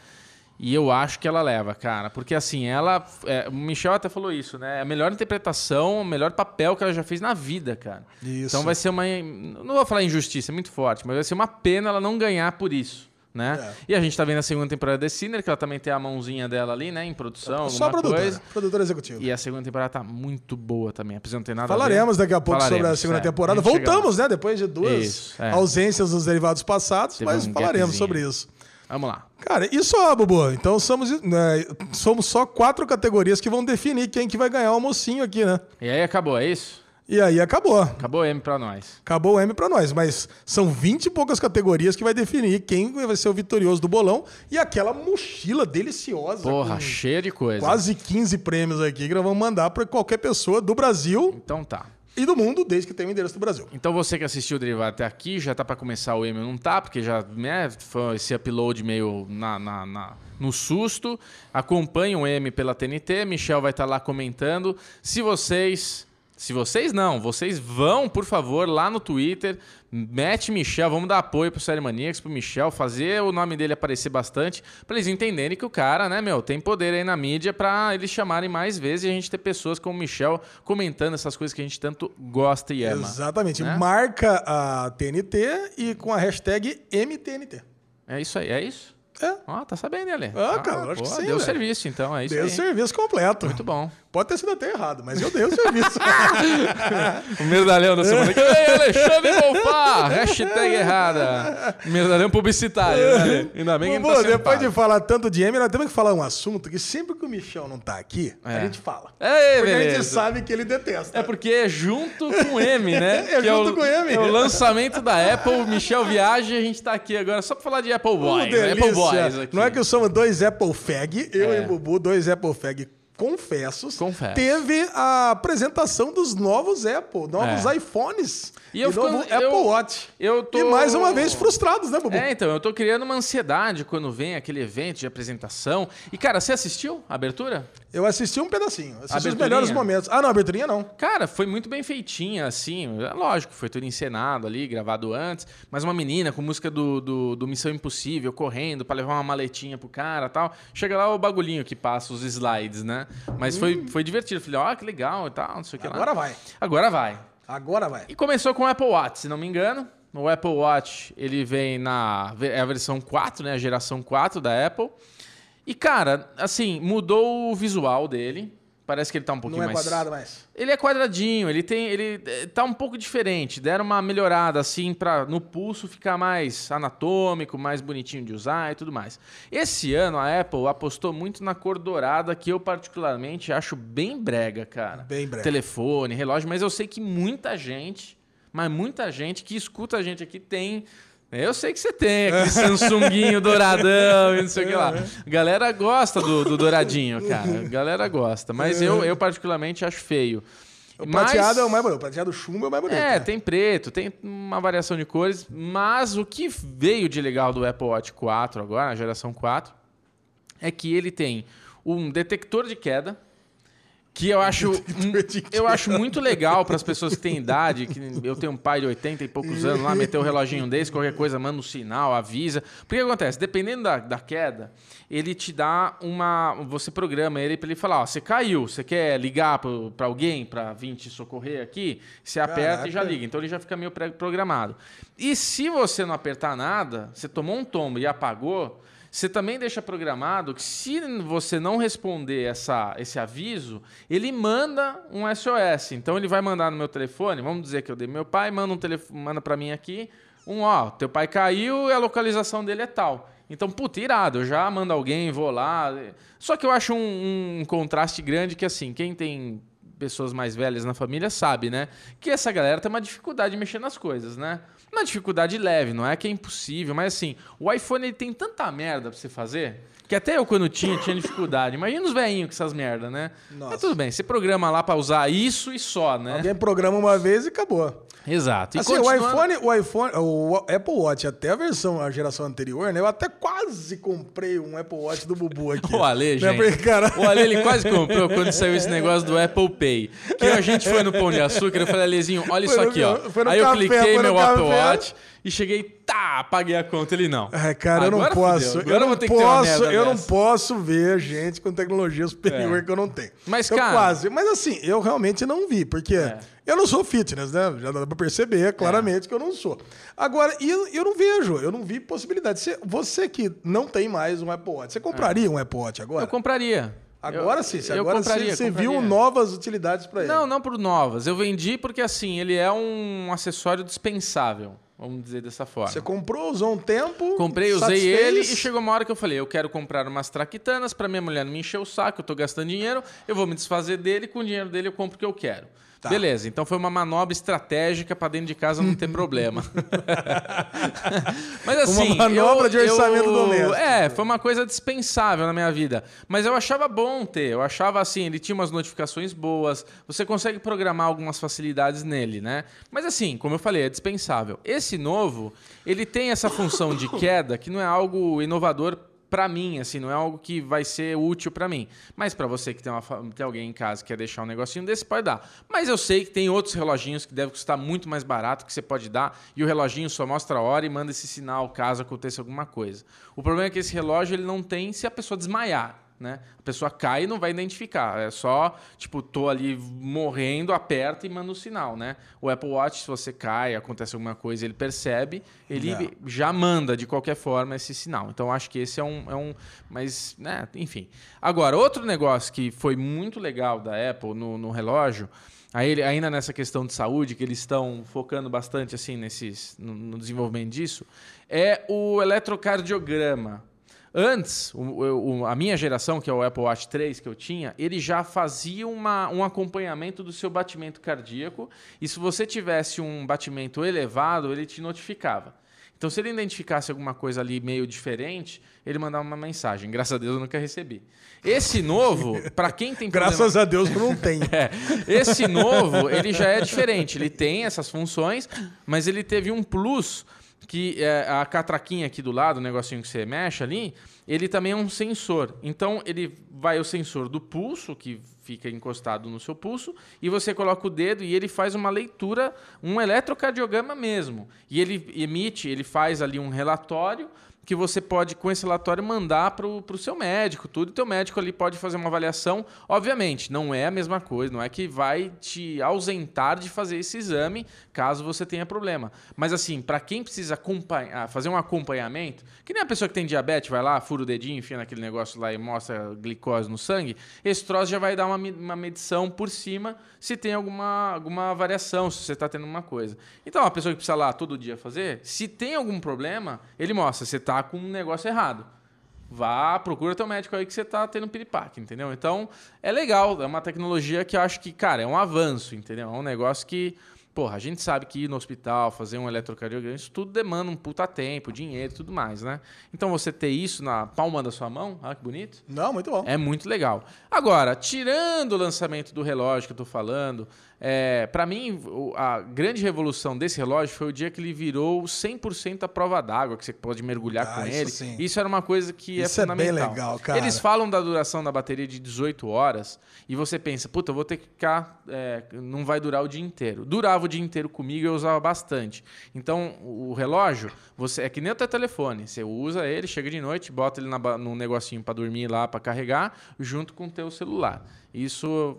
E eu acho que ela leva, cara. Porque assim, ela. é, o Michel até falou isso, né? É a melhor interpretação, o melhor papel que ela já fez na vida, cara. Isso. Então vai ser uma. Não vou falar injustiça, é muito forte, mas vai ser uma pena ela não ganhar por isso. Né? É. E a gente tá vendo a segunda temporada de Sinner, que ela também tem a mãozinha dela ali, né? Em produção, Só a alguma produtora, coisa. produtora executiva. E a segunda temporada tá muito boa também. Apesar de não ter nada a. Falaremos daqui a pouco sobre a Falaremos, segunda é. temporada. A. Voltamos, né? Depois de duas Isso, é. ausências dos derivados passados, Teve mas um falaremos sobre isso. Vamos lá. Cara, e só, Bubu? Então somos, né, somos só quatro categorias que vão definir quem que vai ganhar o almocinho aqui, né? E aí acabou, é isso? E aí acabou. Acabou o M pra nós. Acabou o M pra nós, mas são 20 e poucas categorias que vai definir quem vai ser o vitorioso do bolão e aquela mochila deliciosa. Porra, cheia de coisa. quase 15 prêmios aqui que nós vamos mandar pra qualquer pessoa do Brasil Então tá. E do mundo, desde que tenha o endereço do Brasil. Então você que assistiu o Derivado até aqui, já tá pra começar o M não tá, porque já né, foi esse upload meio na, na- na- no susto. Acompanhe o M pela TNT, Michel vai estar lá comentando. Se vocês. Se vocês não, vocês vão, por favor, lá no Twitter, mete Michel, vamos dar apoio pro Série Maníacos, pro Michel, fazer o nome dele aparecer bastante, pra eles entenderem que o cara, né, meu, tem poder aí na mídia pra eles chamarem mais vezes e a gente ter pessoas como o Michel comentando essas coisas que a gente tanto gosta e ama. Exatamente. né? Marca a TNT e com a hashtag MTNT. É isso aí, é isso? É. Ó, tá sabendo, Ale? Ah, cara, acho que sim, Deu velho. serviço, então, é isso Deu o aí. serviço completo. Muito bom. Pode ter sido até errado, mas eu dei o serviço. O medalhão da semana que vem, Alexandre Bonfá, hashtag errada. Medalhão publicitário, né? Ainda bem que Bubu, tá depois sentado. de falar tanto de M, nós temos que falar um assunto que sempre que o Michel não tá aqui, a É. gente fala. Ei, Porque a gente beleza. sabe que ele detesta. É porque é junto com o M, né? É Que junto o, com o M. É o lançamento da Apple, o Michel viaja e a gente tá aqui agora só pra falar de Apple Uh, Boys. né? delícia. Apple Aqui. Não é que somos dois Apple Fag, eu É. e Bubu, dois Apple Fag confessos. Confesso. Teve a apresentação dos novos Apple, novos É. iPhones E eu fico- novo eu- Apple Watch. Eu tô... E mais uma vez frustrados, né, Bubu? É, então, eu tô criando uma ansiedade quando vem aquele evento de apresentação. E, cara, você assistiu a abertura? Eu assisti um pedacinho, assisti os melhores momentos. Ah, não, aberturinha não. Cara, foi muito bem feitinha, assim. É lógico, foi tudo encenado ali, gravado antes. Mas uma menina com música do, do, do Missão Impossível, correndo pra levar uma maletinha pro cara e tal. Chega lá o bagulhinho que passa os slides, né? Mas foi, foi divertido. Falei, ó, que legal e tal, não sei o que lá. Hum. Agora vai. Agora vai. Agora vai. E começou com o Apple Watch, se não me engano. O Apple Watch, ele vem na é a versão 4, né, a geração 4 da Apple. E cara, assim, mudou o visual dele, Parece que ele tá um pouquinho Não é mais. quadrado, mas. Ele é quadradinho, ele tem. Ele eh, tá um pouco diferente. Deram uma melhorada, assim, para no pulso ficar mais anatômico, mais bonitinho de usar e tudo mais. Esse ano a Apple apostou muito na cor dourada, que eu particularmente acho bem brega, cara. Bem brega. Telefone, relógio, mas eu sei que muita gente, mas muita gente que escuta a gente aqui tem. Eu sei que você tem aquele Samsunguinho douradão e não sei o que lá. A galera gosta do, do douradinho, cara. Galera gosta. Mas eu, eu particularmente acho feio. O Mas- prateado é o mais bonito. O prateado chumbo é o mais bonito. é, né? tem preto, tem uma variação de cores, mas o que veio de legal do Apple Watch 4 agora, na geração 4, é que ele tem um detector de queda, que eu acho, eu acho muito legal para as pessoas que têm idade, que eu tenho um pai de 80 e poucos anos lá, meteu o reloginho desse, qualquer coisa, manda um sinal, avisa. Porque que acontece? Dependendo da, da queda, ele te dá uma. Você programa ele para ele falar: ó, você caiu, você quer ligar para alguém para vir te socorrer aqui? Você aperta e já Caraca. liga. Então ele já fica meio pré-programado. E se você não apertar nada, você tomou um tombo e apagou, você também deixa programado que se você não responder essa, esse aviso, ele manda um SOS. Então ele vai mandar no meu telefone, vamos dizer que eu dei meu pai, manda um telefone, manda para mim aqui, um ó, teu pai caiu e a localização dele é tal. Então, puta, irado, eu já mando alguém, vou lá. Só que eu acho um, um contraste grande que assim, quem tem pessoas mais velhas na família sabe, né? Que essa galera tem uma dificuldade de mexer nas coisas, né? Uma dificuldade leve, não é que é impossível, mas assim, o iPhone ele tem tanta merda pra você fazer, que até eu quando tinha, tinha dificuldade. Imagina os velhinhos com essas merda, né? Nossa. Mas tudo bem, você programa lá pra usar isso e só, né? Alguém programa uma vez e acabou. Exato. E assim, o continuando- iPhone, o iPhone, o Apple Watch, até a versão, a geração anterior, né? Eu até quase comprei um Apple Watch do Bubu aqui. O Ale, Né, gente. cara- O Ale, ele quase comprou quando saiu esse negócio do Apple Pay. Que a gente foi no Pão de Açúcar, eu falei, Alezinho, olha Foi isso aqui, ó. Aí eu café, cliquei foi no meu Apple café. Watch e cheguei, tá, paguei a conta. Ele não. Ai, cara, eu não Agora posso. Agora eu não posso, eu não posso ver gente com tecnologia superior É. que eu não tenho. Mas, eu cara- quase. Mas assim, eu realmente não vi, porque É. eu não sou fitness, né? Já dá pra perceber claramente que eu não sou. Agora, eu, eu não vejo, eu não vi possibilidade. Você, você que não tem mais um Apple Watch, você compraria um Apple Watch agora? Eu compraria. Agora Eu- sim, você- agora compraria, você, você viu compraria. novas utilidades pra ele. Não, não por novas. Eu vendi porque, assim, ele é um acessório dispensável. Vamos dizer dessa forma. Você comprou, usou um tempo. Comprei, usei satisfez. ele e chegou uma hora que eu falei, eu quero comprar umas traquitanas para minha mulher não me encher o saco, eu tô gastando dinheiro, eu vou me desfazer dele, com o dinheiro dele eu compro o que eu quero. Tá. Beleza, então foi uma manobra estratégica para dentro de casa não ter problema. Mas assim, manobra eu- de orçamento eu- doméstico. É, foi uma coisa dispensável na minha vida. Mas eu achava bom ter, eu achava assim, ele tinha umas notificações boas, você consegue programar algumas facilidades nele, né? Mas assim, como eu falei, é dispensável. Esse novo, ele tem essa função de queda que não é algo inovador pra mim, assim, não é algo que vai ser útil pra mim. Mas pra você que tem, uma, tem alguém em casa que quer deixar um negocinho desse, pode dar. Mas eu sei que tem outros reloginhos que devem custar muito mais barato que você pode dar e o reloginho só mostra a hora e manda esse sinal caso aconteça alguma coisa. O problema é que esse relógio ele não tem se a pessoa desmaiar. Né? A pessoa cai e não vai identificar. É só, tipo, tô ali morrendo, aperta e manda o sinal, né? O Apple Watch, se você cai, acontece alguma coisa, ele percebe, ele É. já manda de qualquer forma esse sinal. Então acho que esse é um, é um. Mas, né, enfim. Agora, outro negócio que foi muito legal da Apple no, no relógio, aí, ainda nessa questão de saúde, que eles estão focando bastante assim nesses, no, no desenvolvimento disso, é o eletrocardiograma. Antes, o- o- a minha geração, que é o Apple Watch 3 que eu tinha, ele já fazia uma- um acompanhamento do seu batimento cardíaco. E se você tivesse um batimento elevado, ele te notificava. Então, se ele identificasse alguma coisa ali meio diferente, ele mandava uma mensagem. Graças a Deus eu nunca recebi. Esse novo, para quem tem problema- Graças a Deus eu não tenho. é, esse novo, ele já é diferente. Ele tem essas funções, mas ele teve um plus que é, a catraquinha aqui do lado, o negocinho que você mexe ali, ele também é um sensor. Então ele vai o sensor do pulso, que fica encostado no seu pulso, e você coloca o dedo e ele faz uma leitura, um eletrocardiograma mesmo. E ele emite, ele faz ali um relatório que você pode, com esse relatório, mandar para o seu médico, tudo. E teu médico ali pode fazer uma avaliação. Obviamente, não é a mesma coisa, não é que vai te ausentar de fazer esse exame caso você tenha problema. Mas assim, para quem precisa acompanhar, fazer um acompanhamento, que nem a pessoa que tem diabetes, vai lá, fura o dedinho, enfia naquele negócio lá e mostra glicose no sangue, esse troço já vai dar uma, uma medição por cima se tem alguma, alguma variação, se você está tendo uma coisa. Então, a pessoa que precisa lá todo dia fazer, se tem algum problema, ele mostra, você está com um negócio errado. Vá, procura teu médico aí que você está tendo piripaque, entendeu? Então, é legal, é uma tecnologia que eu acho que, cara, é um avanço, entendeu? É um negócio que Porra, a gente sabe que ir no hospital, fazer um eletrocardiograma, isso tudo demanda um puta tempo, dinheiro e tudo mais, né? Então você ter isso na palma da sua mão, olha que bonito. Não, muito bom. É muito legal. Agora, tirando o lançamento do relógio que eu tô falando, é, para mim, a grande revolução desse relógio foi o dia que ele virou 100% a prova d'água, que você pode mergulhar ah, com isso ele. Sim. Isso era uma coisa que é isso é fundamental. É bem legal, cara. Eles falam da duração da bateria de 18 horas e você pensa, puta, eu vou ter que ficar. É, não vai durar o dia inteiro. Durava o dia inteiro comigo eu usava bastante. Então, o relógio, você é que nem o teu telefone. Você usa ele, chega de noite, bota ele na, num negocinho para dormir lá, para carregar, junto com o teu celular. Isso,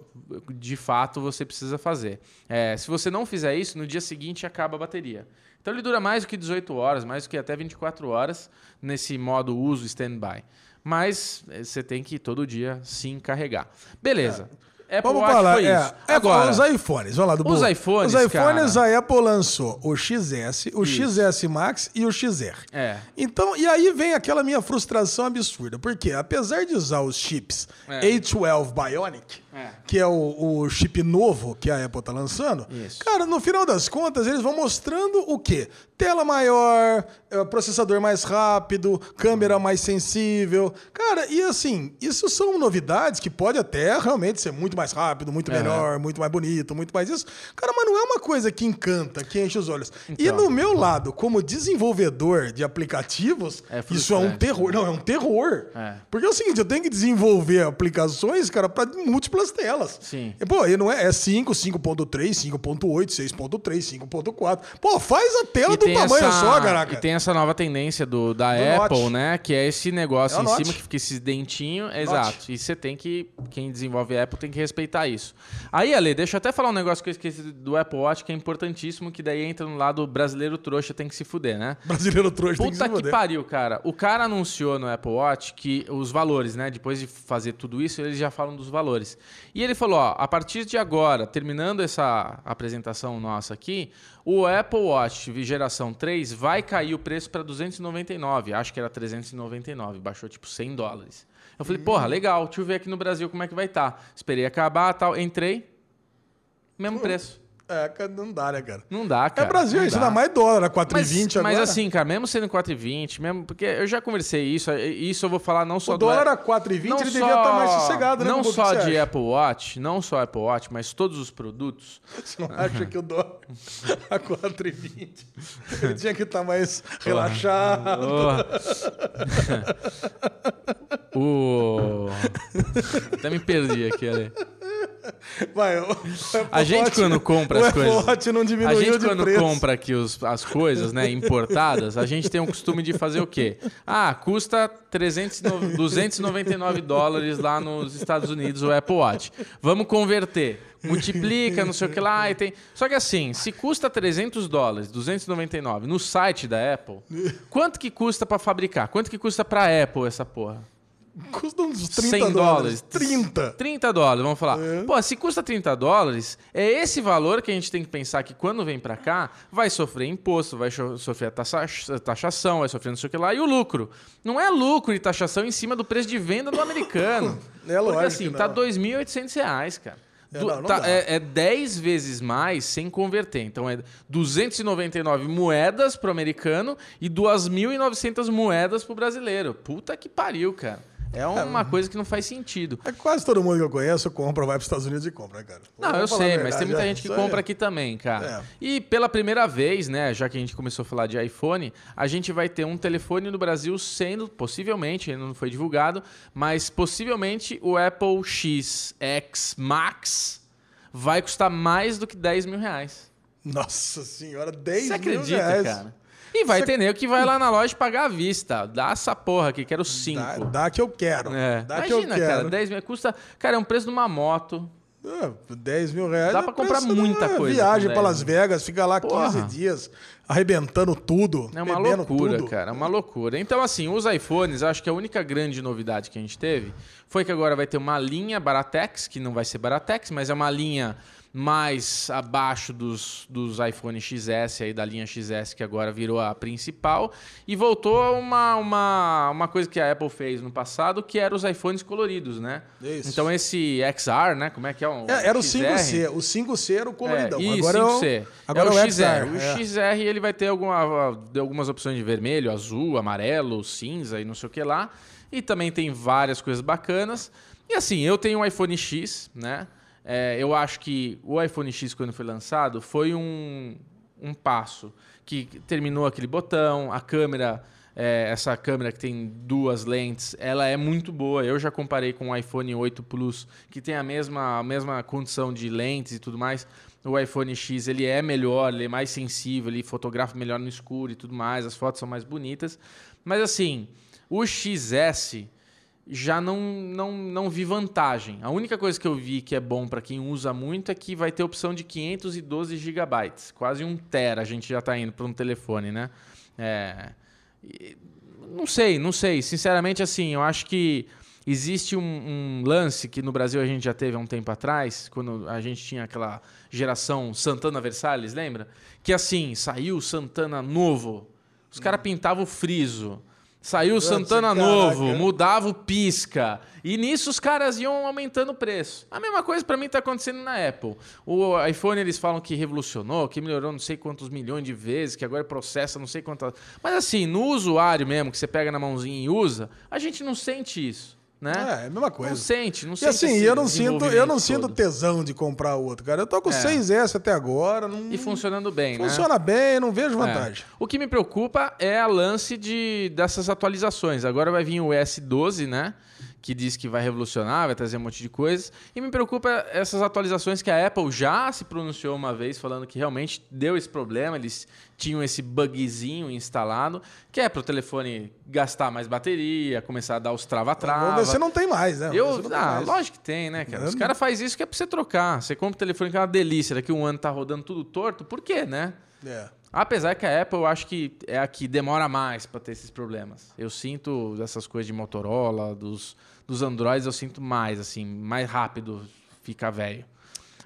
de fato, você precisa fazer. É, se você não fizer isso, no dia seguinte acaba a bateria. Então ele dura mais do que 18 horas, mais do que até 24 horas nesse modo uso standby. Mas eh, você tem que todo dia sim carregar. Beleza. É. Apple Vamos Watch falar, foi é, isso. Agora, os iPhones, vamos lá do Os iPhones, Os iPhones cara... a Apple lançou o XS, o isso. XS Max e o XR. É. Então, e aí vem aquela minha frustração absurda, porque apesar de usar os chips é. A12 Bionic, é. que é o, o, chip novo que a Apple tá lançando, Isso. cara, no final das contas, eles vão mostrando o quê? Tela maior, é, processador mais rápido, câmera mais sensível. Cara, e assim, isso são novidades que pode até realmente ser muito mais rápido, muito melhor, muito mais bonito, muito mais isso. Cara, mas não é uma coisa que encanta, que enche os olhos. Então. E no meu lado, como desenvolvedor de aplicativos, é isso é um terror. Não, é um terror. É. Porque é o seguinte, eu tenho que desenvolver aplicações, cara, para múltiplas telas. Sim. E, pô, e não é, é 5, 5.3, 5.8, 6.3, 5.4. Pô, faz a tela e do tamanho essa, só, caraca. E tem essa nova tendência do, da do Apple, Note. né? Que é esse negócio é em cima que fica esse dentinho. Exato. E você tem que. Quem desenvolve Apple tem que respeitar isso. Aí, Ale, deixa eu até falar um negócio que eu esqueci do Apple Watch, que é importantíssimo, que daí entra no lado brasileiro trouxa tem que se fuder, né? Brasileiro trouxa Puta tem que se fuder. Puta que pariu, cara. O cara anunciou no Apple Watch que os valores, né? Depois de fazer tudo isso, eles já falam dos valores. E ele falou: ó, a partir de agora, terminando essa apresentação nossa aqui, o Apple Watch geração 3 vai cair o preço para 299. Acho que era 399, baixou tipo 100 dólares. Eu falei, porra, legal, deixa eu ver aqui no Brasil como é que vai estar. Tá. Esperei acabar tal, entrei, mesmo preço. É, não dá, né, cara? Não dá, cara. É Brasil, isso dá mais dólar, 4,20 agora. Mas assim, cara, mesmo sendo 4,20, mesmo. Porque eu já conversei isso, isso eu vou falar não só o do. O dólar a 4,20, ele só, devia estar tá mais sossegado, né? Não só de Apple Watch, não só Apple Watch, mas todos os produtos. Você não acha que o dólar a 4,20 ele tinha que estar tá mais relaxado? o. Até me perdi aqui, ali. Vai, o, a gente quando compra as coisas, não a gente quando preço. compra aqui os, as coisas, né, importadas, a gente tem o costume de fazer o quê? Ah, custa 300, 299 dólares lá nos Estados Unidos o Apple Watch. Vamos converter. Multiplica, não sei o que lá e tem. Só que assim, se custa 300 dólares, 299 no site da Apple, quanto que custa para fabricar? Quanto que custa para Apple essa porra? Custa uns 30 100 dólares. 30. 30 dólares, vamos falar. É. Pô, se custa 30 dólares, é esse valor que a gente tem que pensar que quando vem para cá, vai sofrer imposto, vai sofrer a taxação, vai sofrer não sei o que lá, e o lucro. Não é lucro e taxação em cima do preço de venda do americano. é lógico Porque assim, tá 2.800 reais, cara. É, não, não tá, é, é 10 vezes mais sem converter. Então é 299 moedas pro americano e 2.900 moedas pro brasileiro. Puta que pariu, cara. É uma é, coisa que não faz sentido. É quase todo mundo que eu conheço compra, vai para os Estados Unidos e compra, né, cara? Não, eu sei, mas tem muita é, gente que compra é. aqui também, cara. É. E pela primeira vez, né, já que a gente começou a falar de iPhone, a gente vai ter um telefone no Brasil sendo, possivelmente, ainda não foi divulgado, mas possivelmente o Apple X X Max vai custar mais do que 10 mil reais. Nossa senhora, 10 Você mil acredita, cara? E vai ter nego que vai lá na loja pagar à vista. Dá essa porra aqui, quero cinco. Dá, dá que eu quero. É. Dá Imagina, que eu quero. cara, 10 mil custa. Cara, é um preço de uma moto. É, 10 mil reais. Dá pra comprar muita coisa. Viagem para Las Vegas, fica lá Porra. 15 dias, arrebentando tudo. É uma loucura, tudo. cara. É uma loucura. Então, assim, os iPhones, acho que a única grande novidade que a gente teve foi que agora vai ter uma linha Baratex, que não vai ser Baratex, mas é uma linha mais abaixo dos, dos iPhone XS aí da linha XS que agora virou a principal e voltou uma, uma, uma coisa que a Apple fez no passado que era os iPhones coloridos, né? Isso. Então esse XR, né? Como é que é? Um, é era o 5C, o 5C era o coloridão. É, agora 5C. É o, agora é o, XR. XR. O é. XR ele vai ter alguma, algumas opções de vermelho, azul, amarelo, cinza e não sei o que lá. E também tem várias coisas bacanas. E assim, eu tenho um iPhone X, né? É, eu acho que o iPhone X, quando foi lançado, foi um, um passo que terminou aquele botão, a câmera, é, essa câmera que tem duas lentes, ela é muito boa. Eu já comparei com o iPhone 8 Plus, que tem a mesma, a mesma condição de lentes e tudo mais. O iPhone X ele é melhor, ele é mais sensível, ele fotografa melhor no escuro e tudo mais, as fotos são mais bonitas. Mas assim, o XS já não, não, não vi vantagem. A única coisa que eu vi que é bom para quem usa muito é que vai ter opção de 512 gigabytes, quase um tera. A gente já está indo para um telefone, né? É, não sei, não sei. Sinceramente, assim, eu acho que existe um, um, lance que no Brasil a gente já teve há um tempo atrás, quando a gente tinha aquela geração Santana Versalhes, lembra? Que assim, saiu Santana novo, os caras pintavam o friso. Saiu o Santana caraca. novo, mudava o pisca. E nisso os caras iam aumentando o preço. A mesma coisa para mim está acontecendo na Apple. O iPhone eles falam que revolucionou, que melhorou não sei quantos milhões de vezes, que agora processa não sei quantas. Mas assim, no usuário mesmo, que você pega na mãozinha e usa, a gente não sente isso né? É, é a mesma coisa. Não sente, não sente. E assim, eu não sinto, eu não sinto tesão de comprar outro, cara. Eu tô com é. 6S até agora. Não... E funcionando bem, Funciona né? Funciona bem, não vejo é. vantagem. É. O que me preocupa é a lance de, dessas atualizações. Agora vai vir o S12, né? Que diz que vai revolucionar, vai trazer um monte de coisas. E me preocupa essas atualizações que a Apple já se pronunciou uma vez, falando que realmente deu esse problema, eles tinham esse bugzinho instalado, que é para o telefone gastar mais bateria, começar a dar os trava-trava. Você não tem mais, né? Eu, ah, mais. lógico que tem, né, cara? Os caras fazem isso que é para você trocar. Você compra o telefone que é uma delícia, daqui um ano tá rodando tudo torto, por quê, né? É. Apesar que a Apple, eu acho que é a que demora mais para ter esses problemas. Eu sinto essas coisas de Motorola, dos, dos Androids, eu sinto mais, assim, mais rápido fica velho.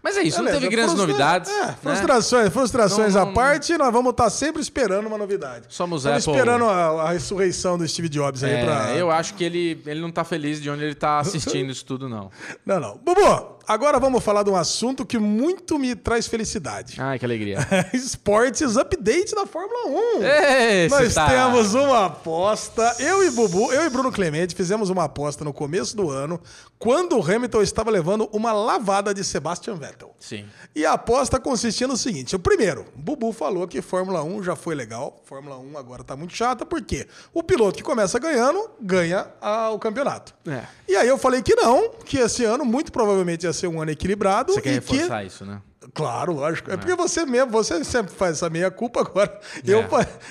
Mas é isso, Beleza, não teve grandes frustra... novidades. É, né? frustrações, frustrações não, não, à parte, nós vamos estar tá sempre esperando uma novidade. Somos Estamos Apple. esperando a, a, ressurreição do Steve Jobs aí é, pra... Eu acho que ele, ele não está feliz de onde ele está assistindo isso tudo, não. Não, não. Bubu, agora vamos falar de um assunto que muito me traz felicidade. Ai, que alegria. Esportes Update da Fórmula 1. Esse Nós tá. temos uma aposta. Eu e Bubu, eu e Bruno Clemente fizemos uma aposta no começo do ano, quando o Hamilton estava levando uma lavada de Sebastian Vettel. Sim. E a aposta consistia no seguinte: o primeiro, Bubu falou que Fórmula 1 já foi legal, Fórmula 1 agora está muito chata, porque o piloto que começa ganhando ganha a, o campeonato. É. E aí eu falei que não, que esse ano muito provavelmente ia ser um ano equilibrado. Você quer e reforçar que... isso, né? Claro, lógico. É, é porque você mesmo, você sempre faz essa meia culpa agora. É. Eu,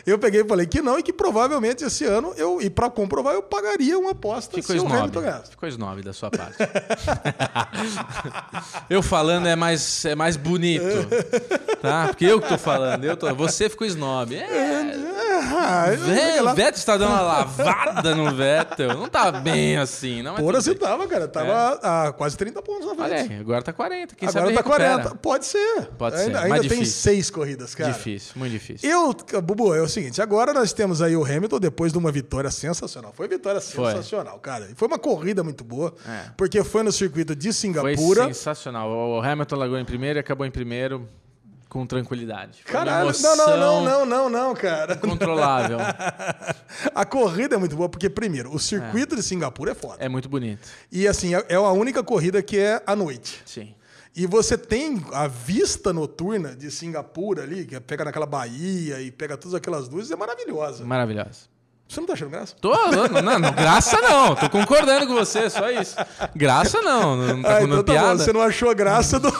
eu peguei e falei que não e que provavelmente esse ano eu e para comprovar eu pagaria uma aposta Ficou se o Hamilton ganhasse. Ficou snob da sua parte. eu falando é mais é mais bonito, tá? Porque eu que tô falando, eu tô, você ficou snob. É, ah, o Vettel está dando uma lavada no Vettel. Não tá bem assim, não é Porra, você tava, cara. Tava é. a quase 30 pontos na frente. Olha aí, agora tá 40. Quem agora sabe tá 40. Pode ser. Pode ser. Ainda, ainda tem seis corridas, cara. Difícil, muito difícil. Eu, Bubu, é o seguinte, agora nós temos aí o Hamilton depois de uma vitória sensacional. Foi vitória sensacional, foi. cara. Foi uma corrida muito boa, é. porque foi no circuito de Singapura. Foi sensacional. O Hamilton largou em primeiro e acabou em primeiro com tranquilidade. Caralho, não, não, não, não, não, não, cara. Controlável. a corrida é muito boa, porque, primeiro, o circuito é. de Singapura é foda. É muito bonito. E, assim, é, é a única corrida que é à noite. Sim. E você tem a vista noturna de Singapura ali, que pega naquela baía e pega todas aquelas luzes, é maravilhosa. Maravilhosa. Você não tá achando graça? Tô, não, não, graça não. Tô concordando com você, só isso. Graça não, não tá ah, então tá piada. Bom, você não achou graça do...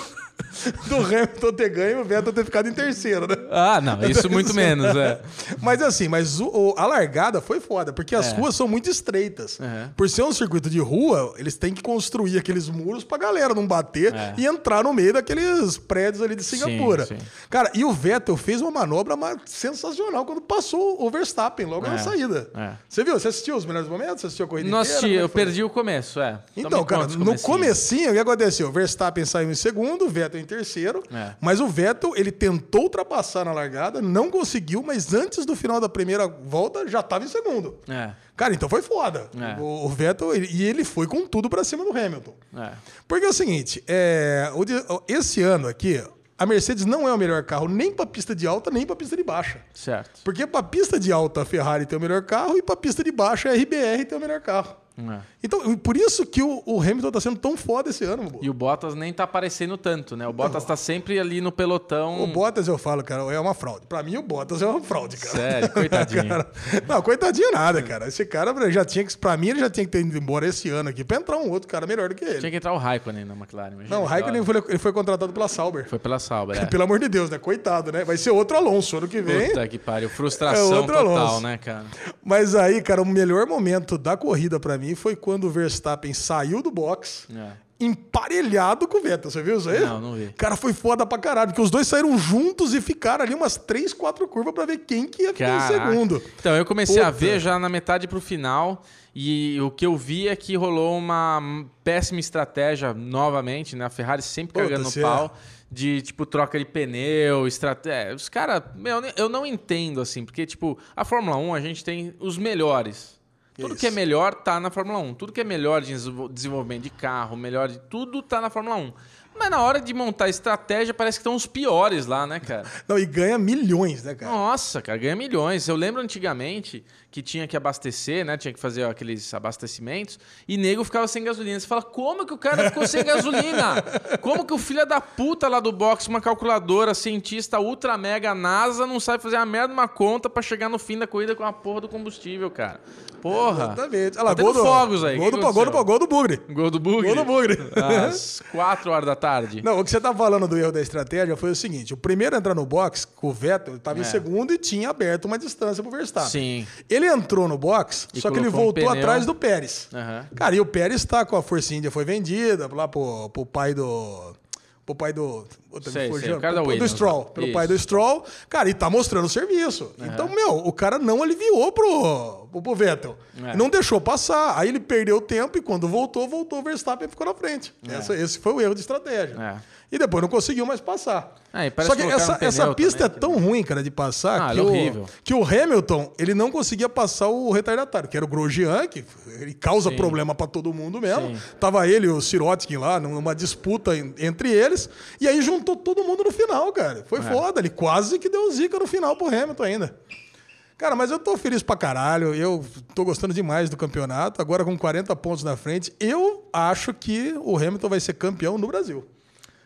do Hamilton ter ganho e o Vettel ter ficado em terceiro, né? Ah, não, isso muito menos, é. Mas assim, mas o, o, a largada foi foda, porque as é. ruas são muito estreitas. É. Por ser um circuito de rua, eles têm que construir aqueles muros pra galera não bater é. e entrar no meio daqueles prédios ali de Singapura. Sim, sim. Cara, e o Vettel fez uma manobra sensacional quando passou o Verstappen logo na é. saída. É. Você viu? Você assistiu os melhores momentos? Você assistiu a corrida Não assisti, eu perdi o começo, é. Então, cara, no comecinho, o que aconteceu? O Verstappen saiu em segundo, o Vettel em terceiro, é. mas o Vettel, ele tentou ultrapassar na largada, não conseguiu, mas antes do final da primeira volta, já estava em segundo. É. Cara, então foi foda. É. O, Vettel, ele, e ele foi com tudo para cima do Hamilton. É. Porque é o seguinte, é, esse ano aqui, a Mercedes não é o melhor carro nem para pista de alta, nem para pista de baixa. Certo. Porque para pista de alta a Ferrari tem o melhor carro e para pista de baixa a RBR tem o melhor carro. É. Então, por isso que o, o, Hamilton tá sendo tão foda esse ano. E o Bottas nem tá aparecendo tanto, né? O Bottas tá sempre ali no pelotão. O Bottas, eu falo, cara, é uma fraude. Pra mim, o Bottas é uma fraude, cara. Sério, coitadinho. cara, não, coitadinho nada, cara. Esse cara já tinha que. Pra mim, ele já tinha que ter ido embora esse ano aqui pra entrar um outro cara melhor do que ele. Tinha que entrar o Raikkonen na McLaren. Imagina não, o Raikkonen foi, ele foi contratado pela Sauber. Foi pela Sauber, é. Pelo amor de Deus, né? Coitado, né? Vai ser outro Alonso ano que vem. Puta que pariu. Frustração é total, Alonso. né, cara? Mas aí, cara, o melhor momento da corrida pra mim foi quando o Verstappen saiu do box. É. Emparelhado com o Vettel, você viu isso aí? Não, não vi. Cara, foi foda pra caralho, porque os dois saíram juntos e ficaram ali umas três, quatro curvas para ver quem que ia ficar em segundo. Então, eu comecei Puta. a ver já na metade pro final. E o que eu vi é que rolou uma péssima estratégia novamente, né? A Ferrari sempre Puta, cagando no pau. É. De, tipo, troca de pneu, estratégia. É, os caras, eu não entendo, assim, porque, tipo, a Fórmula 1 a gente tem os melhores. Tudo Isso. que é melhor tá na Fórmula 1. Tudo que é melhor de desenvolvimento de carro, melhor de tudo tá na Fórmula 1. Mas na hora de montar estratégia, parece que estão os piores lá, né, cara? Não, e ganha milhões, né, cara? Nossa, cara, ganha milhões. Eu lembro antigamente que tinha que abastecer, né? Tinha que fazer aqueles abastecimentos. E nego ficava sem gasolina. Você fala, como que o cara ficou sem gasolina? Como que o filho da puta lá do box, uma calculadora, cientista ultra mega NASA, não sabe fazer a merda de uma conta para chegar no fim da corrida com a porra do combustível, cara? Porra. Exatamente. Olha lá, tá gol do, fogos aí. Gol do, gol, do, gol do Bugre. Gol do Bugre? Gol do Bugre. Às 4 horas da tarde. Não, o que você tá falando do erro da estratégia foi o seguinte: o primeiro a entrar no box, com o Vettel, estava é. em segundo e tinha aberto uma distância pro Verstappen. Sim. Ele ele entrou no box, e só que ele voltou um atrás do Pérez. Uhum. Cara, e o Pérez tá com a Força Índia, foi vendida lá pro, pro pai do. Pro pai do. Sei, sei, o pro, do Stroll. Pelo Isso. pai do Stroll. Cara, e tá mostrando serviço. Uhum. Então, meu, o cara não aliviou pro, pro, pro Vettel. É. Não deixou passar. Aí ele perdeu tempo e quando voltou, voltou o Verstappen e ficou na frente. É. Essa, esse foi o erro de estratégia. É e depois não conseguiu mais passar. É, Só que essa, essa pista também, é tão ruim, cara, de passar, ah, que, é o, que o Hamilton ele não conseguia passar o retardatário, que era o Grosjean, que ele causa Sim. problema para todo mundo mesmo. Sim. Tava ele e o Sirotkin lá, numa disputa entre eles, e aí juntou todo mundo no final, cara. Foi é. foda, ele quase que deu zica no final pro Hamilton ainda. Cara, mas eu tô feliz pra caralho. Eu tô gostando demais do campeonato. Agora com 40 pontos na frente, eu acho que o Hamilton vai ser campeão no Brasil.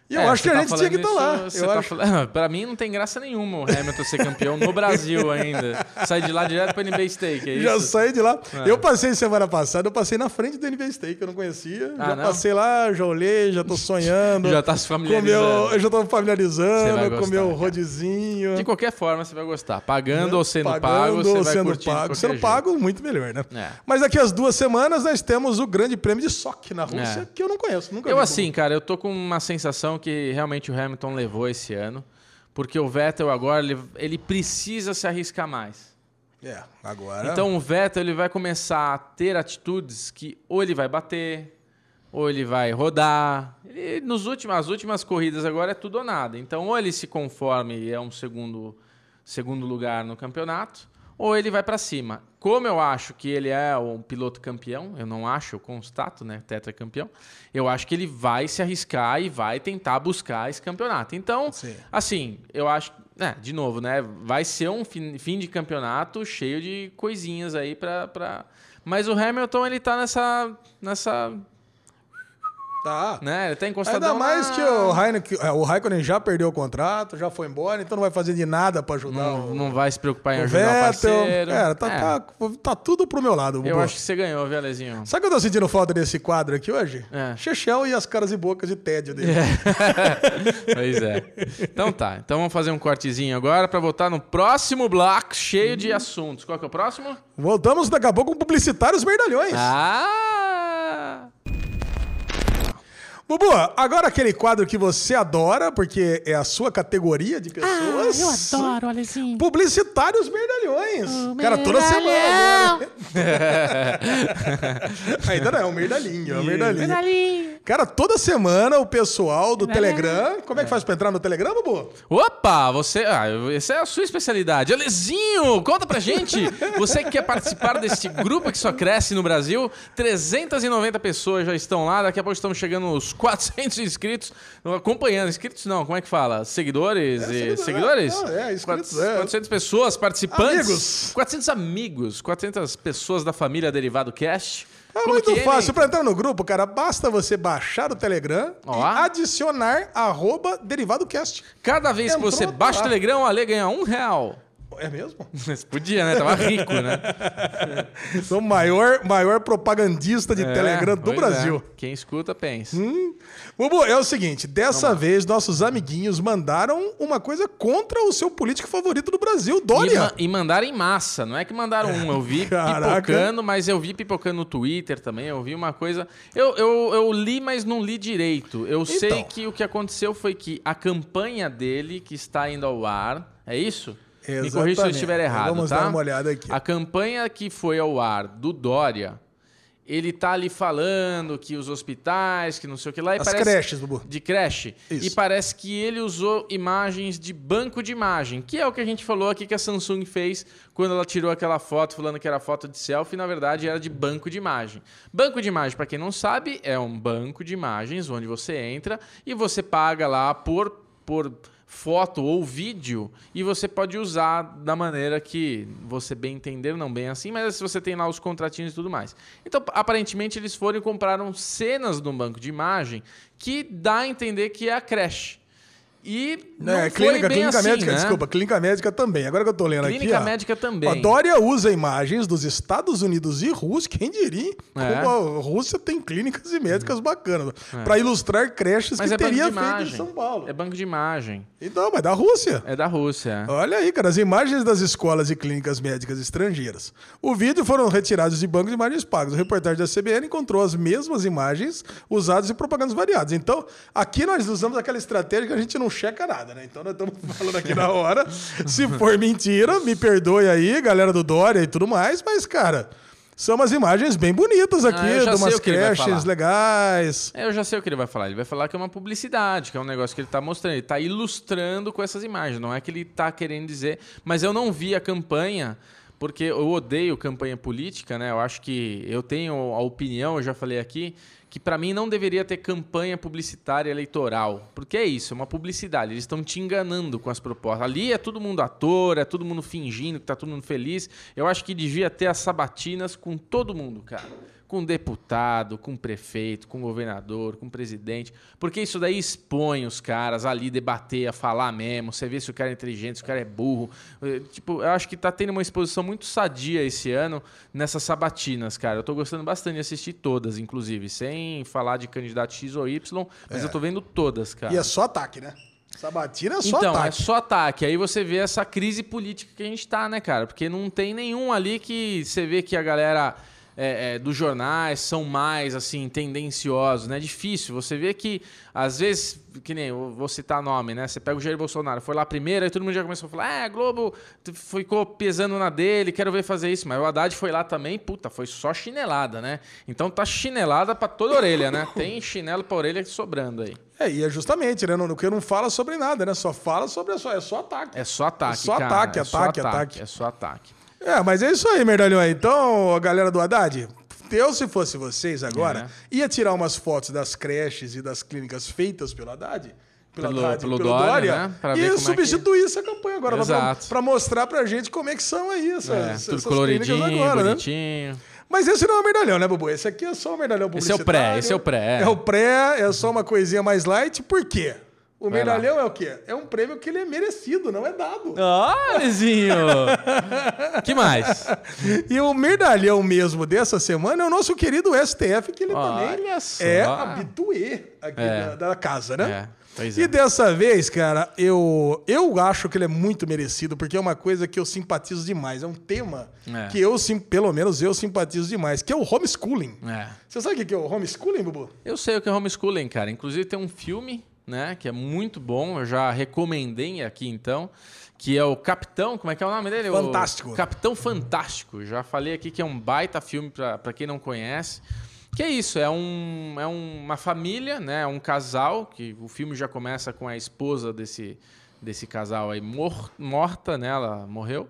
E eu é, acho que a tá gente tinha que estar tá lá. Eu tá acho... falando... Pra mim não tem graça nenhuma o Hamilton ser campeão no Brasil ainda. Sai de lá direto para NBA Steak, é Já saí de lá. É. Eu passei semana passada, eu passei na frente do NBA Steak, eu não conhecia. Ah, já não? passei lá, já olhei, já tô sonhando. já tá se familiarizando. Meu, eu já tô familiarizando com o meu rodizinho. De qualquer forma, você vai gostar. Pagando ou sendo Pagando pago, você ou vai sendo pago. Sendo jeito. pago, muito melhor, né? É. Mas daqui as duas semanas nós temos o grande prêmio de SOC na Rússia, é. que eu não conheço, nunca Eu assim, como. cara, eu tô com uma sensação que realmente o Hamilton levou esse ano, porque o Vettel agora ele, ele precisa se arriscar mais. É, agora. Então o Vettel ele vai começar a ter atitudes que ou ele vai bater, ou ele vai rodar. Ele, nos últimos, as últimas corridas agora é tudo ou nada. Então ou ele se conforme e é um segundo, segundo lugar no campeonato, ou ele vai para cima. Como eu acho que ele é um piloto campeão, eu não acho, eu constato, né, tetracampeão, eu acho que ele vai se arriscar e vai tentar buscar esse campeonato. Então, Sim. assim, eu acho, é, de novo, né, vai ser um fim, fim de campeonato cheio de coisinhas aí para pra... Mas o Hamilton, ele tá nessa, nessa Tá. Né? Ele tá encostado Ainda mais na... que o, Heineken, é, o Raikkonen já perdeu o contrato, já foi embora, então não vai fazer de nada para ajudar. Não, o, não vai se preocupar em ajudar Vettel. o parceiro. Cara, tá, é. tá, tá, tudo pro meu lado. Eu acho que você ganhou, viu, Alezinho? Sabe que eu tô sentindo falta desse quadro aqui hoje? É. Chechel e as caras e bocas de tédio dele. É. pois é. Então tá. Então vamos fazer um cortezinho agora para voltar no próximo bloco cheio hum. de assuntos. Qual que é o próximo? Voltamos daqui a pouco com publicitários merdalhões. Ah! Bubu, agora aquele quadro que você adora, porque é a sua categoria de pessoas. Ah, eu adoro, Alezinho. Publicitários merdalhões. O Cara, toda semana. Ainda não, é um merdalhinho, é um merdalhinho. merdalhinho. Cara, toda semana o pessoal do Telegram. Como é que faz pra entrar no Telegram, Bubu? Opa, você. Ah, essa é a sua especialidade. Alezinho, conta pra gente. Você que quer participar desse grupo que só cresce no Brasil, 390 pessoas já estão lá. Daqui a pouco estamos chegando aos 400 inscritos acompanhando. Inscritos não, como é que fala? Seguidores é, e seguidores? Não, é, inscritos, 400, é. 400 pessoas participantes. Amigos. 400 amigos, 400 pessoas da família Derivado Cast. É Como muito fácil. Para entrar no grupo, cara, basta você baixar o Telegram e adicionar arroba DerivadoCast. Cada vez Entrou que você baixa o Telegram, o Ale ganha um real. É mesmo? Podia, né? Tava rico, né? Sou o maior, maior propagandista de é, Telegram do é. Brasil. É. Quem escuta, pensa. Hum. Bubu, é o seguinte: dessa vez nossos amiguinhos mandaram uma coisa contra o seu político favorito do Brasil, Dória. E, e mandaram em massa, não é que mandaram um. Eu vi Caraca. pipocando, mas eu vi pipocando no Twitter também. Eu vi uma coisa. Eu, eu, eu li, mas não li direito. Eu então. sei que o que aconteceu foi que a campanha dele, que está indo ao ar, é isso? Exatamente. Me corrija se eu estiver errado, Vamos tá? dar uma olhada aqui. A campanha que foi ao ar do Dória, ele tá ali falando que os hospitais, que não sei o que lá. E As parece, creches, Bubu. De creche. Isso. E parece que ele usou imagens de banco de imagem, que é o que a gente falou aqui que a Samsung fez quando ela tirou aquela foto falando que era foto de selfie, na verdade era de banco de imagem. Banco de imagem, para quem não sabe, é um banco de imagens onde você entra e você paga lá por... por foto ou vídeo e você pode usar da maneira que você bem entender, não bem assim, mas se você tem lá os contratinhos e tudo mais. Então, aparentemente, eles foram e compraram cenas um banco de imagem que dá a entender que é a creche. E não é, clínica, clínica assim, médica, né? desculpa, clínica médica também. Agora que eu tô lendo clínica aqui. Clínica médica também. A Dória usa imagens dos Estados Unidos e Rússia, quem diria? É. Como a Rússia tem clínicas e médicas bacanas. É. Para ilustrar creches mas que é teria feito em São Paulo. É banco de imagem. Então, mas da Rússia. É da Rússia. Olha aí, cara, as imagens das escolas e clínicas médicas estrangeiras. O vídeo foram retirados de bancos de imagens pagos. O reportagem da CBN encontrou as mesmas imagens usadas em propagandas variadas. Então, aqui nós usamos aquela estratégia que a gente não checa nada, né? Então, nós estamos falando aqui na hora. Se for mentira, me perdoe aí, galera do Dória e tudo mais, mas, cara. São umas imagens bem bonitas aqui, ah, de umas creches legais. É, eu já sei o que ele vai falar. Ele vai falar que é uma publicidade, que é um negócio que ele está mostrando. Ele está ilustrando com essas imagens. Não é que ele está querendo dizer. Mas eu não vi a campanha, porque eu odeio campanha política, né? Eu acho que eu tenho a opinião, eu já falei aqui, que para mim não deveria ter campanha publicitária eleitoral. Porque é isso, é uma publicidade. Eles estão te enganando com as propostas. Ali é todo mundo ator, é todo mundo fingindo que está todo mundo feliz. Eu acho que devia ter as sabatinas com todo mundo, cara com deputado, com prefeito, com governador, com presidente, porque isso daí expõe os caras ali debater, a falar mesmo, você vê se o cara é inteligente, se o cara é burro. Eh, tipo, eu acho que tá tendo uma exposição muito sadia esse ano nessas sabatinas, cara. Eu tô gostando bastante de assistir todas, inclusive, sem falar de candidato X ou Y, mas é. eu tô vendo todas, cara. E é só ataque, né? Sabatina é só então, ataque. é só ataque. Aí você vê essa crise política que a gente tá, né, cara? Porque não tem nenhum ali que você vê que a galera é, é, dos jornais são mais assim tendenciosos, né? É difícil. Você vê que às vezes, que nem eu vou citar nome, né? Você pega o Jair Bolsonaro, foi lá primeiro, aí todo mundo já começou a falar: "É, Globo ficou pesando na dele, quero ver fazer isso". Mas o Haddad foi lá também, puta, foi só chinelada, né? Então tá chinelada para toda orelha, né? Tem chinelo para orelha sobrando aí. É, e é justamente, né? No que não fala sobre nada, né? Só fala sobre só, é só ataque. É só ataque, é só cara. ataque, é ataque, só ataque, ataque. É só ataque. É, mas é isso aí, Merdalhão. Então, a galera do Haddad, eu, se fosse vocês agora, é. ia tirar umas fotos das creches e das clínicas feitas pelo Haddad. Pelo, pelo, Haddad, pelo, pelo Dória, Dória né? e substituir é que... essa campanha agora para mostrar pra gente como é que são aí essas, é, essas tudo coloridinho, agora, né? bonitinho. Né? Mas esse não é o medalhão, né, Bubu? Esse aqui é só o medalhão publicitário. Esse é o pré, esse é o pré. É o pré, é só uma coisinha mais light. Por quê? O Vai medalhão lá. é o quê? É um prêmio que ele é merecido, não é dado. Ah, Lizinho! que mais? E o medalhão mesmo dessa semana é o nosso querido STF, que ele Olha também só. é habituê aqui é. Da, da, casa, né? É. Pois e é. dessa vez, cara, eu, eu acho que ele é muito merecido, porque é uma coisa que eu simpatizo demais. É um tema é. que eu, pelo menos, eu simpatizo demais, que é o homeschooling. É. Você sabe o que é o homeschooling, Bubu? Eu sei o que é homeschooling, cara. Inclusive tem um filme, né, que é muito bom, eu já recomendei aqui então, que é o Capitão, como é que é o nome dele? Fantástico. O Capitão Fantástico. Já falei aqui que é um baita filme para quem não conhece. Que é isso, é, um, é uma família, né? Um casal, que o filme já começa com a esposa desse, desse casal aí mor morta, né? Ela morreu.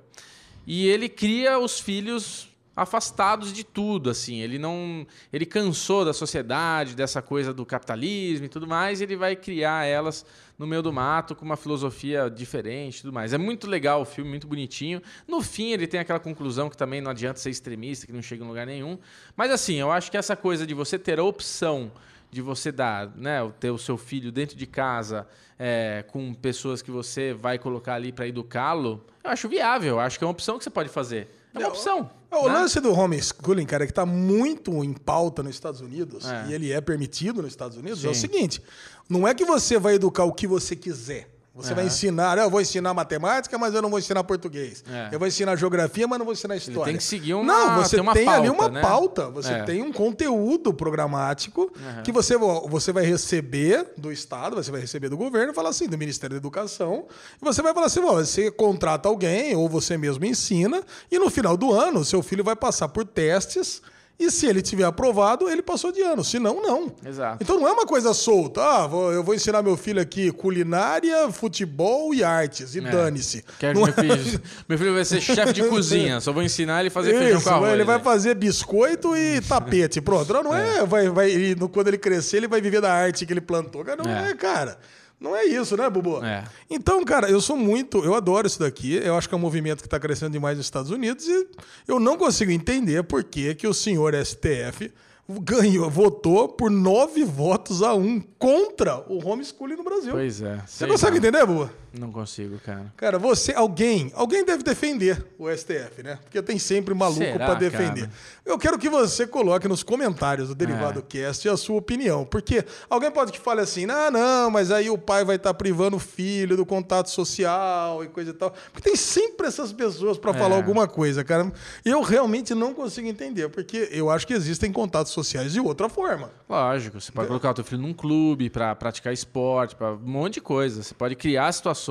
E ele cria os filhos afastados de tudo, assim. Ele não, ele cansou da sociedade, dessa coisa do capitalismo e tudo mais, e ele vai criar elas no meio do mato com uma filosofia diferente, tudo mais. É muito legal o filme, muito bonitinho. No fim ele tem aquela conclusão que também não adianta ser extremista, que não chega em lugar nenhum. Mas assim, eu acho que essa coisa de você ter a opção de você dar, né, ter o seu filho dentro de casa é, com pessoas que você vai colocar ali para educá-lo, eu acho viável. Eu acho que é uma opção que você pode fazer. É uma opção. O né? lance do homeschooling, cara, que está muito em pauta nos Estados Unidos, é. e ele é permitido nos Estados Unidos, Sim. é o seguinte: não é que você vai educar o que você quiser. Você uhum. vai ensinar, eu vou ensinar matemática, mas eu não vou ensinar português. É. Eu vou ensinar geografia, mas não vou ensinar história. Ele tem que seguir uma Não, você tem, uma tem pauta, ali uma né? pauta, você é. tem um conteúdo programático uhum. que você, você vai receber do Estado, você vai receber do governo, fala assim, do Ministério da Educação, e você vai falar assim, você contrata alguém, ou você mesmo ensina, e no final do ano, seu filho vai passar por testes e se ele tiver aprovado, ele passou de ano. Se não, não. Exato. Então não é uma coisa solta. Ah, vou, eu vou ensinar meu filho aqui culinária, futebol e artes. E é. dane-se. Meu, é... filho, meu filho vai ser chefe de cozinha. Só vou ensinar ele a fazer Isso, feijão com arroz. Ele vai fazer biscoito e tapete. Pronto. Não, não é. é vai, vai, quando ele crescer, ele vai viver da arte que ele plantou. Não é, é cara. Não é isso, né, Bubu? É. Então, cara, eu sou muito. Eu adoro isso daqui. Eu acho que é um movimento que está crescendo demais nos Estados Unidos e eu não consigo entender por que, que o senhor STF ganhou, votou por nove votos a um contra o homeschooling no Brasil. Pois é. Você consegue entender, Bua? Não consigo, cara. Cara, você, alguém, alguém deve defender o STF, né? Porque tem sempre maluco para defender. Cara? Eu quero que você coloque nos comentários do Derivado é. Cast a sua opinião. Porque alguém pode que fale assim, ah, não, mas aí o pai vai estar tá privando o filho do contato social e coisa e tal. Porque tem sempre essas pessoas para é. falar alguma coisa, cara. Eu realmente não consigo entender, porque eu acho que existem contatos sociais de outra forma. Lógico, você pode é. colocar o teu filho num clube para praticar esporte, para um monte de coisa. Você pode criar situações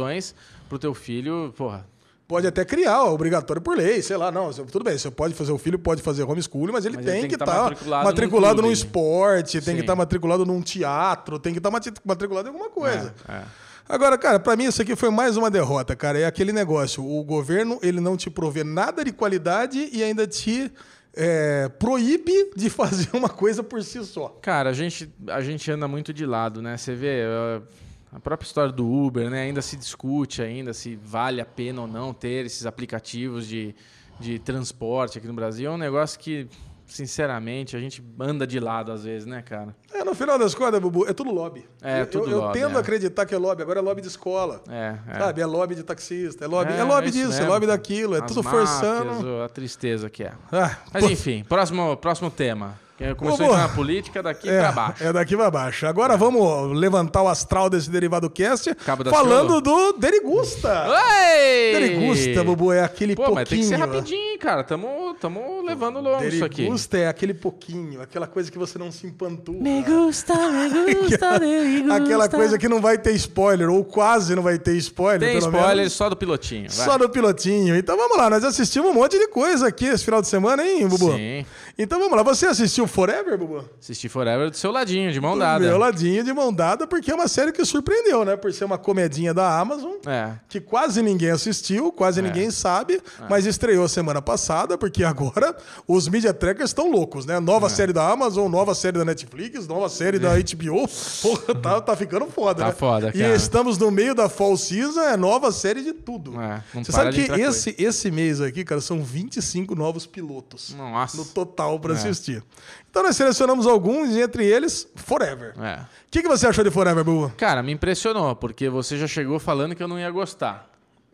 para o teu filho, porra, Pode até criar, obrigatório por lei, sei lá, não, tudo bem, você pode fazer, o filho pode fazer homeschooling, mas ele mas tem, ele que estar tá matriculado, matriculado num, num esporte, tem Sim. que estar tá matriculado num teatro, tem que estar tá matriculado em alguma coisa. É, é. Agora, cara, para mim isso aqui foi mais uma derrota, cara. É aquele negócio, o governo ele não te provê nada de qualidade e ainda te é, proíbe de fazer uma coisa por si só. Cara, a gente, a gente anda muito de lado, né? Você vê a própria história do Uber, né? Ainda se discute ainda se vale a pena ou não ter esses aplicativos de, de transporte aqui no Brasil. É um negócio que sinceramente, a gente anda de lado às vezes, né, cara? É, no final das contas, Bubu, é tudo lobby. É, eu, tudo eu, lobby. Eu tendo é. a acreditar que é lobby, agora é lobby de escola. É, é. Sabe? É lobby de taxista, é lobby, é, é lobby disso, mesmo. é lobby daquilo, é As tudo máfias, forçando. A tristeza que é. Ah, Mas pô. enfim, próximo, próximo tema. Começou a entrar na política daqui é, para baixo. É daqui para baixo. Agora é. vamos levantar o astral desse derivado cast falando do Derigusta. Oi! Derigusta, Bubu, é aquele Pô, pouquinho. Mas tem que ser rapidinho, cara. Tamo, tamo levando longo isso aqui. Derigusta é aquele pouquinho, aquela coisa que você não se empantua. Me gusta, me gusta, derigusta. Aquela coisa que não vai ter spoiler, ou quase não vai ter spoiler. Tem spoiler menos. só do pilotinho. Vai. Só do pilotinho. Então vamos lá, nós assistimos um monte de coisa aqui esse final de semana, hein, Bubu? Sim. Então vamos lá, você assistiu assistiu Forever, Bubu? Assisti Forever do seu ladinho, de mão dada. Do meu ladinho, de mão dada, porque é uma série que surpreendeu, né? Por ser uma comedinha da Amazon, é. que quase ninguém assistiu, quase é. ninguém sabe, é. mas estreou semana passada, porque agora os media trackers estão loucos, né? Nova é. série da Amazon, nova série da Netflix, nova série da HBO. Porra, tá, tá ficando foda, tá né? foda, cara. E estamos no meio da fall season, é nova série de tudo. É, Você sabe que esse, esse mês aqui, cara, são 25 novos pilotos Nossa. no total para é. assistir. Então nós selecionamos alguns, e entre eles, Forever. É. O que, que você achou de Forever, Bu? Cara, me impressionou, porque você já chegou falando que eu não ia gostar.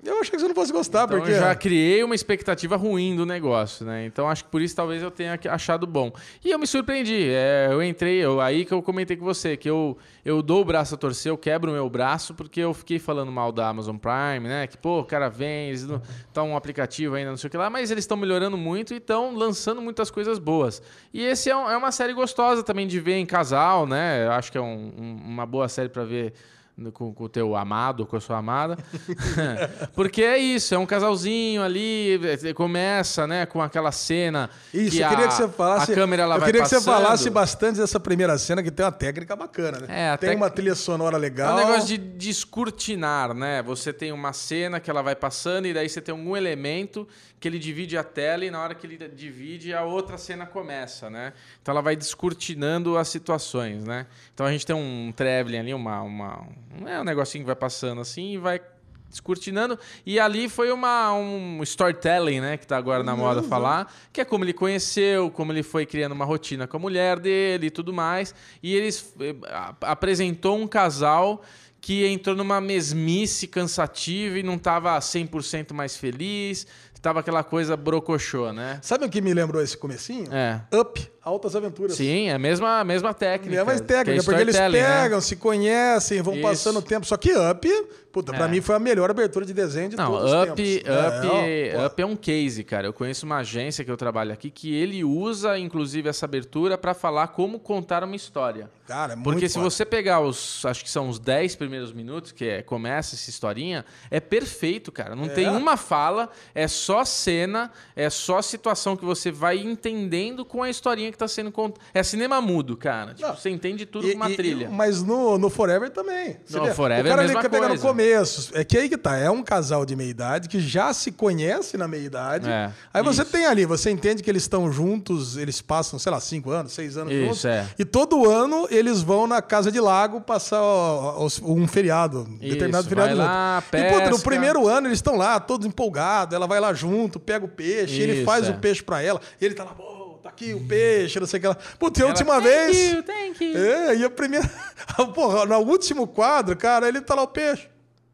Eu achei que você não fosse gostar, então, porque. Eu já criei uma expectativa ruim do negócio, né? Então acho que por isso talvez eu tenha achado bom. E eu me surpreendi. É, eu entrei, eu, aí que eu comentei com você, que eu, eu dou o braço a torcer, eu quebro o meu braço, porque eu fiquei falando mal da Amazon Prime, né? Que, pô, o cara vem, eles estão um aplicativo ainda, não sei o que lá, mas eles estão melhorando muito e estão lançando muitas coisas boas. E esse é, um, é, uma série gostosa também de ver em casal, né? Eu acho que é um, um, uma boa série para ver com, com o teu amado, com a sua amada. Porque é isso, é um casalzinho ali, é, começa, né, com aquela cena. Isso, que eu queria a, que você falasse. A câmera ela eu vai queria passando. que você falasse bastante dessa primeira cena, que tem uma técnica bacana, né? É, tem tec... uma trilha sonora legal. É um negócio de descortinar, né? Você tem uma cena que ela vai passando e daí você tem algum elemento que ele divide a tela e na hora que ele divide, a outra cena começa, né? Então ela vai descortinando as situações, né? Então a gente tem um traveling ali, uma, uma é um negocinho que vai passando assim e vai descortinando. E ali foi uma, um storytelling, né? Que tá agora na moda uhum. falar, que é como ele conheceu, como ele foi criando uma rotina com a mulher dele e tudo mais. E eles eh, apresentou um casal que entrou numa mesmice cansativa e não estava 100% mais feliz, tava aquela coisa brocochô, né? Sabe o que me lembrou esse comecinho? É. Up, Altas Aventuras. Sim, é a mesma, a mesma técnica. É a mesma técnica, é porque eles né? pegam, né? se conhecem, vão Isso. passando o tempo. Só que Up, puta, é. pra mim foi a melhor abertura de desenho de Não, todos Up, os tempos. Up, é, Up é um case, cara. Eu conheço uma agência que eu trabalho aqui que ele usa, inclusive, essa abertura para falar como contar uma história. Cara, é muito Porque se você pegar os, acho que são os 10 primeiros minutos, que é, começa essa historinha, é perfeito, cara. Não é. tem uma fala, é só cena, é só situação que você vai entendendo com a historinha que está sendo contada. É cinema mudo, cara. Tipo, você entende tudo e, com uma e, trilha. mas no, no Forever também. Você no vê? Forever o cara é a mesma coisa. no começo. É que aí que tá. É um casal de meia idade que já se conhece na meia idade. É, aí você isso. tem ali, você entende que eles estão juntos, eles passam, sei lá, cinco anos, seis anos isso, juntos. É. E todo ano eles vão na casa de lago passar um feriado, Isso, determinado feriado. Lá, pesca. E, puta, no primeiro ano eles estão lá, todos empolgados, ela vai lá junto, pega o peixe, ele faz é. o peixe para ela, e ele tá lá, pô, tá aqui o peixe, não sei o que lá. Puta, e a última thank vez. You, thank you. É, e a primeira. Porra, no último quadro, cara, ele tá lá o peixe.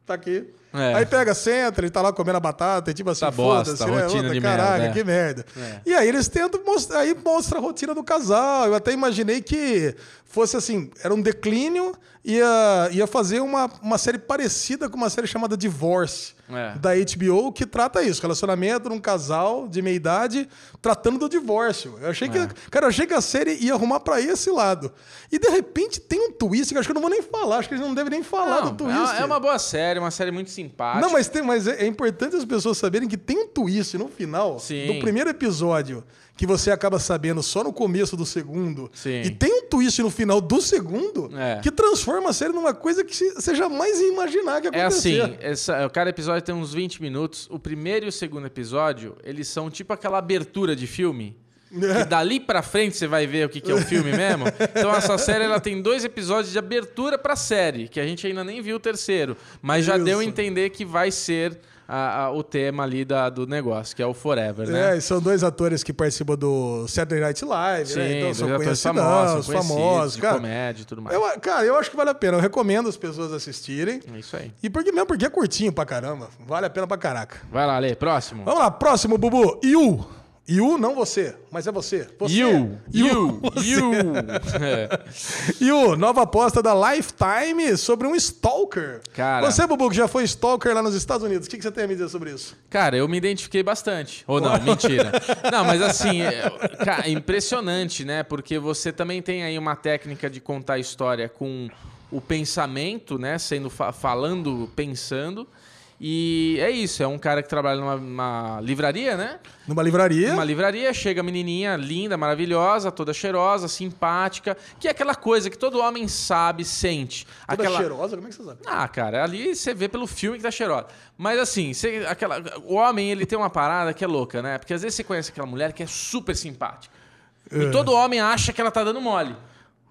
Tá aqui. É. Aí pega, senta, ele tá lá comendo a batata, e tipo assim, tá foda-se, né? Rotina de caraca, merda, é. que merda. É. E aí eles tentam mostrar, aí mostra a rotina do casal. Eu até imaginei que fosse assim, era um declínio, ia, ia fazer uma, uma série parecida com uma série chamada Divorce, é. da HBO, que trata isso, relacionamento num casal de meia idade tratando do divórcio. Eu achei que, é. cara, eu achei que a série ia arrumar para esse lado. E de repente tem um twist que acho que eu não vou nem falar, acho que eles não devem nem falar não, do twist. É uma boa série, uma série muito simpática. Não, mas, tem, mas é, é importante as pessoas saberem que tem um twist no final Sim. do primeiro episódio que você acaba sabendo só no começo do segundo. Sim. E tem um twist no final do segundo é. que transforma a série numa coisa que você jamais ia imaginar que acontecer. É assim, essa, cada episódio tem uns 20 minutos. O primeiro e o segundo episódio, eles são tipo aquela abertura de filme. Que dali pra frente você vai ver o que, que é o filme mesmo. Então essa série ela tem dois episódios de abertura pra série, que a gente ainda nem viu o terceiro. Mas já deu a entender que vai ser a, a, o tema ali da, do negócio, que é o Forever, né? É, são dois atores que participam do Saturday Night Live, Sim, né? Então são conhecidos, famosos, famosos, cara. comédia e tudo mais. Eu, cara, eu acho que vale a pena. Eu recomendo as pessoas assistirem. É isso aí. E porque mesmo porque é curtinho pra caramba. Vale a pena pra caraca. Vai lá, Lê. Próximo. Vamos lá, próximo, Bubu. Yu. You, não você, mas é você. você. You, you, you. you, nova aposta da Lifetime sobre um stalker. Cara. Você, Bubu, que já foi stalker lá nos Estados Unidos, o que, que você tem a me dizer sobre isso? Cara, eu me identifiquei bastante. Ou não, mentira. Não, mas assim, é, cara, impressionante, né? Porque você também tem aí uma técnica de contar história com o pensamento, né? Sendo falando, pensando. E é isso, é um cara que trabalha numa, numa livraria, né? Numa livraria. Numa livraria, chega a menininha linda, maravilhosa, toda cheirosa, simpática, que é aquela coisa que todo homem sabe, sente. Toda aquela... cheirosa? Como é que você sabe? Ah, cara, ali você vê pelo filme que tá cheirosa. Mas assim, você, aquela... o homem, ele tem uma parada que é louca, né? Porque às vezes você conhece aquela mulher que é super simpática. É. E todo homem acha que ela tá dando mole.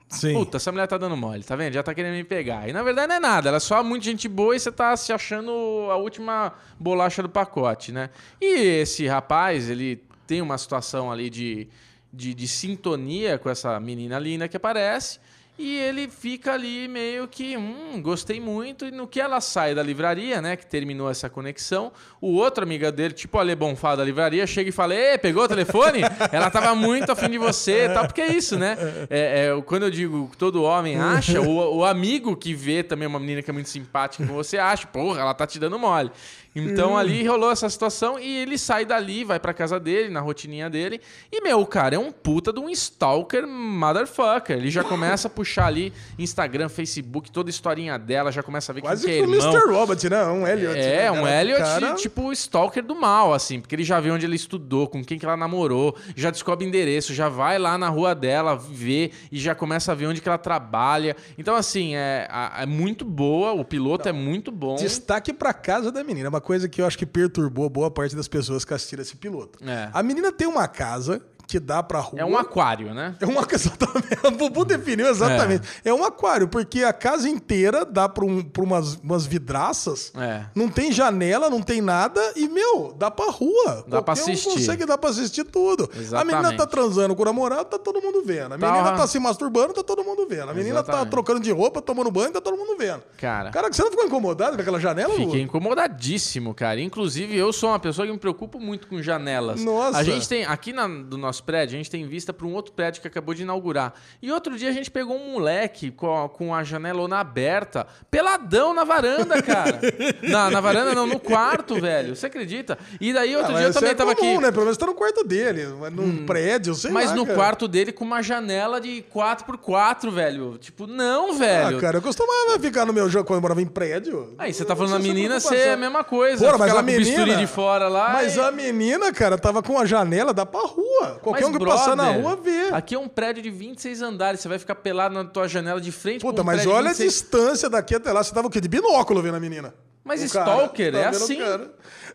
Sim. Puta, essa mulher tá dando mole, tá vendo? Já tá querendo me pegar. E na verdade não é nada, ela é só muita gente boa e você tá se achando a última bolacha do pacote, né? E esse rapaz, ele tem uma situação ali de, de, de sintonia com essa menina linda que aparece. E ele fica ali meio que, hum, gostei muito. E no que ela sai da livraria, né, que terminou essa conexão, o outro amiga dele, tipo a Ale Bonfá da livraria, chega e fala: Ei, pegou o telefone? ela tava muito afim de você e tal, porque é isso, né? É, é, quando eu digo todo homem acha, o, o amigo que vê também uma menina que é muito simpática com você acha, porra, ela tá te dando mole. Então hum. ali rolou essa situação e ele sai dali, vai pra casa dele, na rotininha dele. E, meu, o cara é um puta de um stalker motherfucker. Ele já começa a puxar ali Instagram, Facebook, toda a historinha dela, já começa a ver Quase que é irmão. Mr. Robot, né? Um Elliot. É, né? um Elliot, cara... tipo, stalker do mal, assim. Porque ele já vê onde ele estudou, com quem que ela namorou, já descobre endereço, já vai lá na rua dela ver e já começa a ver onde que ela trabalha. Então, assim, é, é muito boa, o piloto Não. é muito bom. Destaque pra casa da menina, uma coisa que eu acho que perturbou boa parte das pessoas que assistiram esse piloto. É. A menina tem uma casa que dá pra rua. É um aquário, né? É um exatamente. O Bubu definiu exatamente. É. é. um aquário, porque a casa inteira dá pra, um, pra umas, umas vidraças. É. Não tem janela, não tem nada. E, meu, dá pra rua. Dá Qualquer pra assistir. Um consegue dar pra assistir tudo. Exatamente. A menina tá transando com o namorado, tá todo mundo vendo. A menina tá, tá se masturbando, tá todo mundo vendo. A menina tá exatamente. tá trocando de roupa, tomando banho, tá todo mundo vendo. Cara. Cara, você não ficou incomodado com aquela janela? Fiquei incomodadíssimo, cara. Inclusive, eu sou uma pessoa que me preocupo muito com janelas. Nossa. A gente tem, aqui na, do nosso prédio, a gente tem vista para um outro prédio que acabou de inaugurar. E outro dia a gente pegou um moleque com a, com a janelona aberta, peladão na varanda, cara. na, na varanda não, no quarto, velho. Você acredita? E daí outro ah, dia eu também é tava comum, aqui. né? Pelo menos tá no quarto dele, num hum, prédio, sei Mas lá, no cara. quarto dele com uma janela de 4x4, velho. Tipo, não, velho. Ah, cara, eu costumava ficar no meu jogo quando eu morava em prédio. Aí você tá falando da menina, você é a mesma coisa. Porra, mas a menina. de fora lá. Mas e... a menina, cara, tava com a janela, dá pra rua. Qualquer mas, um que brother, passar na rua vê. Aqui é um prédio de 26 andares. Você vai ficar pelado na tua janela de frente Puta, um mas olha 26... a distância daqui até lá. Você tava o quê? De binóculo vendo a menina. Mas o Stalker cara, é assim.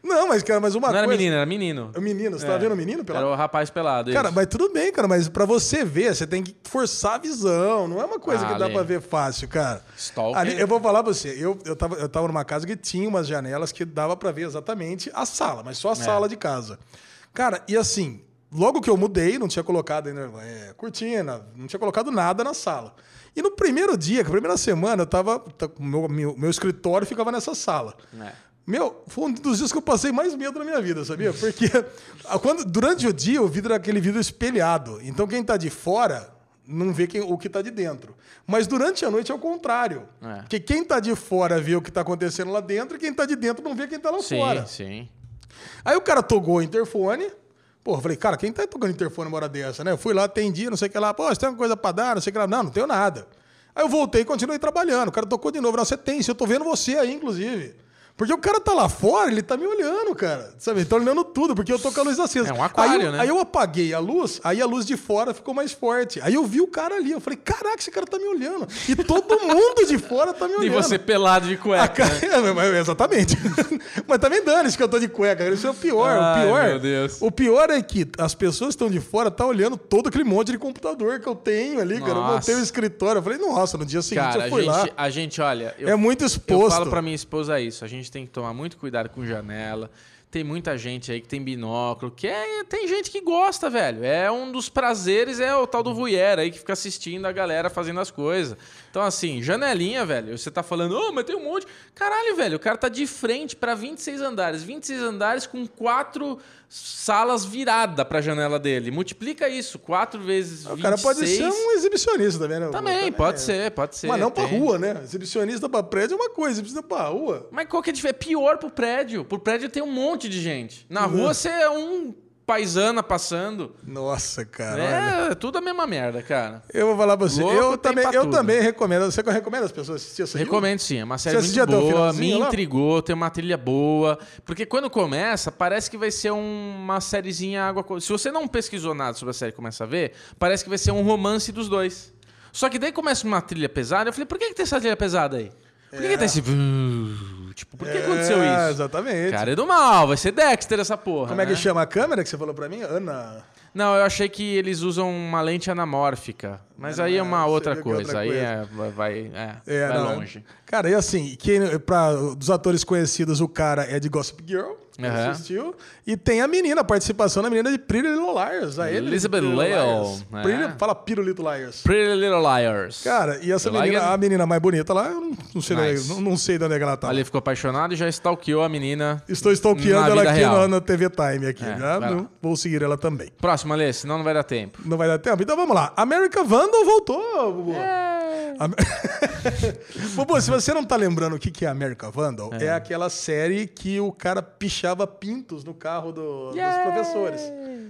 Não, mas, cara, mas uma Não coisa... era menina, era menino. É menino, você é. tava vendo o menino pelado? Era o rapaz pelado. Cara, isso. mas tudo bem, cara, mas pra você ver, você tem que forçar a visão. Não é uma coisa ah, que dá pra ver fácil, cara. Stalker. Ali, eu vou falar pra você, eu, eu, tava, eu tava numa casa que tinha umas janelas que dava pra ver exatamente a sala, mas só a é. sala de casa. Cara, e assim, logo que eu mudei, não tinha colocado ainda é, cortina, não tinha colocado nada na sala. E no primeiro dia, a primeira semana, eu tava. Tá, meu, meu, meu escritório ficava nessa sala. É. Meu, foi um dos dias que eu passei mais medo na minha vida, sabia? Porque quando, durante o dia o vidro é aquele vidro espelhado. Então quem está de fora não vê quem, o que está de dentro. Mas durante a noite é o contrário. É. Porque quem está de fora vê o que está acontecendo lá dentro e quem está de dentro não vê quem está lá sim, fora. Sim, sim. Aí o cara tocou o interfone, Eu falei, cara, quem tá tocando interfone uma hora dessa, né? Eu fui lá, atendi, não sei o que lá. Pô, você tem alguma coisa pra dar? Não sei o que lá. Não, não tenho nada. Aí eu voltei e continuei trabalhando. O cara tocou de novo. Não, você tem, se eu tô vendo você aí, inclusive. Porque o cara tá lá fora, ele tá me olhando, cara. Sabe? Ele tá olhando tudo, porque eu tô com a luz acesa. É um aquário, aí eu, né? Aí eu apaguei a luz, aí a luz de fora ficou mais forte. Aí eu vi o cara ali, eu falei, caraca, esse cara tá me olhando. E todo mundo de fora tá me olhando. E você pelado de cueca. Cara... Né? exatamente. Mas tá me dando isso que eu tô de cueca. Isso é o pior. Ai, o pior. Meu Deus. O pior é que as pessoas que estão de fora tá olhando todo aquele monte de computador que eu tenho ali, nossa. cara. Eu montei o escritório. Eu falei, nossa, no dia seguinte cara, eu fui a gente, lá. A gente, olha. Eu, é muito exposto. Eu falo pra minha esposa isso. A gente tem que tomar muito cuidado com janela. Tem muita gente aí que tem binóculo, que é, tem gente que gosta, velho. É um dos prazeres, é o tal do voyeur aí que fica assistindo a galera fazendo as coisas. Então, assim, janelinha, velho. Você tá falando, ô, oh, mas tem um monte. Caralho, velho, o cara tá de frente para 26 andares. 26 andares com quatro salas virada para a janela dele. Multiplica isso, quatro vezes o 26. O cara pode ser um exibicionista também, né? Também, pode é. ser, pode ser. Mas não para rua, né? Exibicionista para prédio é uma coisa, exibicionista para rua. Mas qual que é, é pior pro prédio? Pro prédio tem um monte de gente. Na uhum. rua você é um paisana passando. Nossa, cara. É, é tudo a mesma merda, cara. Eu vou falar pra você. Louco eu também, eu também recomendo. Você recomenda as pessoas assistir essa Recomendo sim. É uma série você muito boa. Me intrigou, lá? tem uma trilha boa. Porque quando começa, parece que vai ser uma sériezinha água. Se você não pesquisou nada sobre a série e começa a ver, parece que vai ser um romance dos dois. Só que daí começa uma trilha pesada. Eu falei, por que, que tem essa trilha pesada aí? Por que, é. que tá esse. Tipo, por que é, aconteceu isso? Exatamente. Cara, é do mal, vai ser Dexter essa porra. Como né? é que né? chama a câmera que você falou pra mim? Ana. Não, eu achei que eles usam uma lente anamórfica. Mas é, aí é uma outra coisa. outra aí. É, vai, é, é, vai longe. Cara, e assim, quem, pra, dos atores conhecidos, o cara é de Gossip Girl. Uhum. Assistiu. E tem a menina, a participação da menina de Pretty Little Liars. A Elizabeth Lale. É. Pretty, fala Pretty Little Liars. Pretty Little Liars. Cara, e essa menina, like a menina mais bonita lá, eu não, sei, nice. não, não, sei de onde é que ela tá. Ali ficou apaixonado e já stalkeou a menina. Estou stalkeando ela aqui na, na, TV Time. aqui. É, já, vou seguir ela também. Próxima, Alê, senão não vai dar tempo. Não vai dar tempo? Então vamos lá. America Vandal voltou, Bubu. É. Bubu, se você não tá lembrando o que é America Vandal, é. é aquela série que o cara pichava pintos no carro do, dos professores.